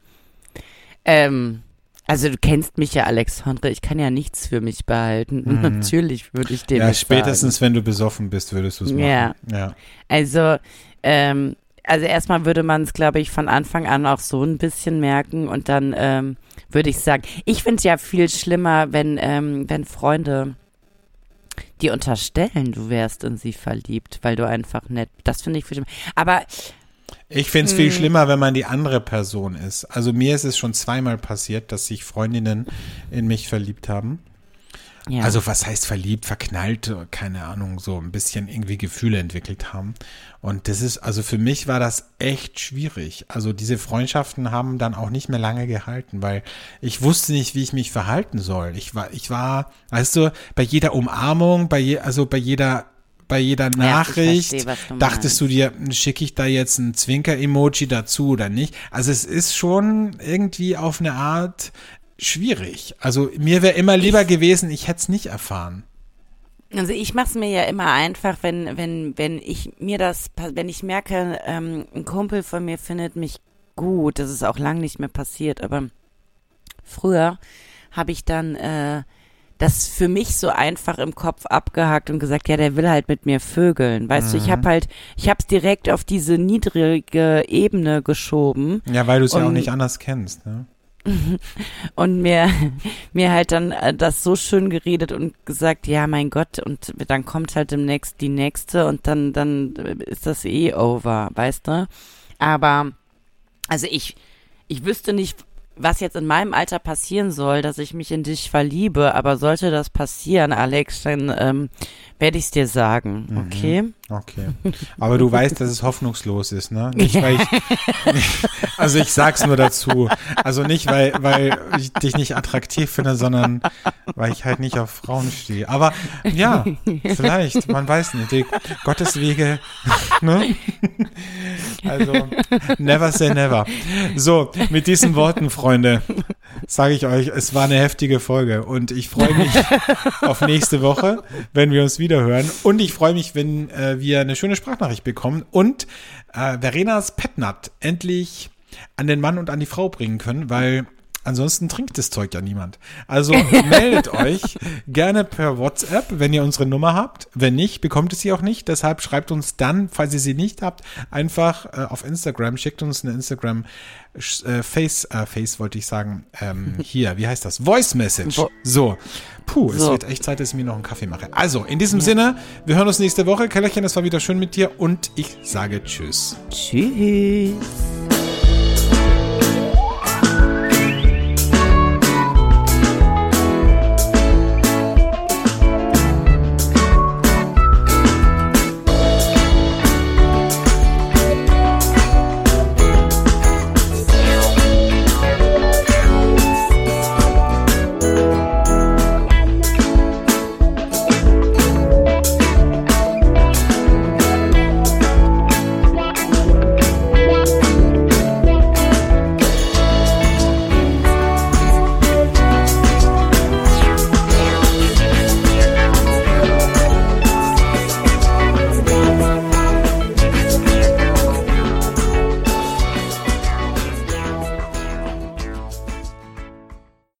[SPEAKER 2] ähm, also du kennst mich ja, Alexandre, ich kann ja nichts für mich behalten. Natürlich würde ich dem
[SPEAKER 1] Mhm. ja, spätestens wenn du besoffen bist, würdest du es machen.
[SPEAKER 2] Ja.
[SPEAKER 1] ja.
[SPEAKER 2] Also, ähm, also erstmal würde man es, glaube ich, von Anfang an auch so ein bisschen merken und dann ähm, würde ich sagen, ich finde es ja viel schlimmer, wenn, ähm, wenn Freunde dir unterstellen, du wärst in sie verliebt, weil du einfach nett, das finde ich viel schlimmer. Aber
[SPEAKER 1] Ich finde es
[SPEAKER 2] Hm.
[SPEAKER 1] viel schlimmer, wenn man die andere Person ist. Also mir ist es schon zweimal passiert, dass sich Freundinnen in mich verliebt haben.
[SPEAKER 2] Ja,
[SPEAKER 1] Also was heißt verliebt, verknallt, keine Ahnung, so ein bisschen irgendwie Gefühle entwickelt haben. Und das ist, also für mich war das echt schwierig. Also diese Freundschaften haben dann auch nicht mehr lange gehalten, weil ich wusste nicht, wie ich mich verhalten soll. Ich war, ich war, weißt du, bei jeder Umarmung, bei je, also bei jeder bei jeder
[SPEAKER 2] ich
[SPEAKER 1] Nachricht
[SPEAKER 2] verstehe, was du
[SPEAKER 1] dachtest du dir, schicke ich da jetzt ein Zwinker-Emoji dazu oder nicht? Also es ist schon irgendwie auf eine Art schwierig. Also mir wäre immer lieber gewesen, ich hätte es nicht erfahren.
[SPEAKER 2] Also ich mache es mir ja immer einfach, wenn wenn wenn ich mir das, wenn ich merke, ähm, ein Kumpel von mir findet mich gut. Das ist auch lang nicht mehr passiert, aber früher habe ich dann äh, das für mich so einfach im Kopf abgehakt und gesagt, ja, der will halt mit mir vögeln. Weißt du, ich habe halt, ich habe es direkt auf diese niedrige Ebene geschoben
[SPEAKER 1] Ja, weil du es ja auch nicht anders kennst. Ne?
[SPEAKER 2] Und mir, mir halt dann äh, das so schön geredet und gesagt, ja, mein Gott, und dann kommt halt demnächst die nächste und dann, dann ist das eh over, weißt du? Aber, also ich, ich wüsste nicht, was jetzt in meinem Alter passieren soll, dass ich mich in dich verliebe, aber sollte das passieren, Alex, dann ähm, werde ich es dir sagen,
[SPEAKER 1] Mhm.
[SPEAKER 2] okay?
[SPEAKER 1] Okay. Aber du weißt, dass es hoffnungslos ist, ne? Nicht, weil ich, also ich sag's nur dazu. Also nicht, weil, weil ich dich nicht attraktiv finde, sondern weil ich halt nicht auf Frauen stehe. Aber ja, vielleicht, man weiß nicht. Die Gottes Wege, ne? Also, never say never. So, mit diesen Worten, Freunde, sage ich euch, es war eine heftige Folge und ich freue mich auf nächste Woche, wenn wir uns wieder hören. Und ich freue mich, wenn äh, wir eine schöne Sprachnachricht bekommen und äh, Verenas Petnat endlich an den Mann und an die Frau bringen können, weil ansonsten trinkt das Zeug ja niemand. Also meldet euch gerne per WhatsApp, wenn ihr unsere Nummer habt. Wenn nicht, bekommt es sie auch nicht. Deshalb schreibt uns dann, falls ihr sie nicht habt, einfach äh, auf Instagram, schickt uns eine Instagram äh, Face, äh, Face wollte ich sagen, ähm, hier, wie heißt das? Voice Message. So. Puh, es
[SPEAKER 2] So.
[SPEAKER 1] wird echt Zeit, dass ich mir noch einen Kaffee mache. Also, in diesem Sinne, wir hören uns nächste Woche. Kellerchen, es war wieder schön mit dir und ich sage Tschüss.
[SPEAKER 2] Tschüss.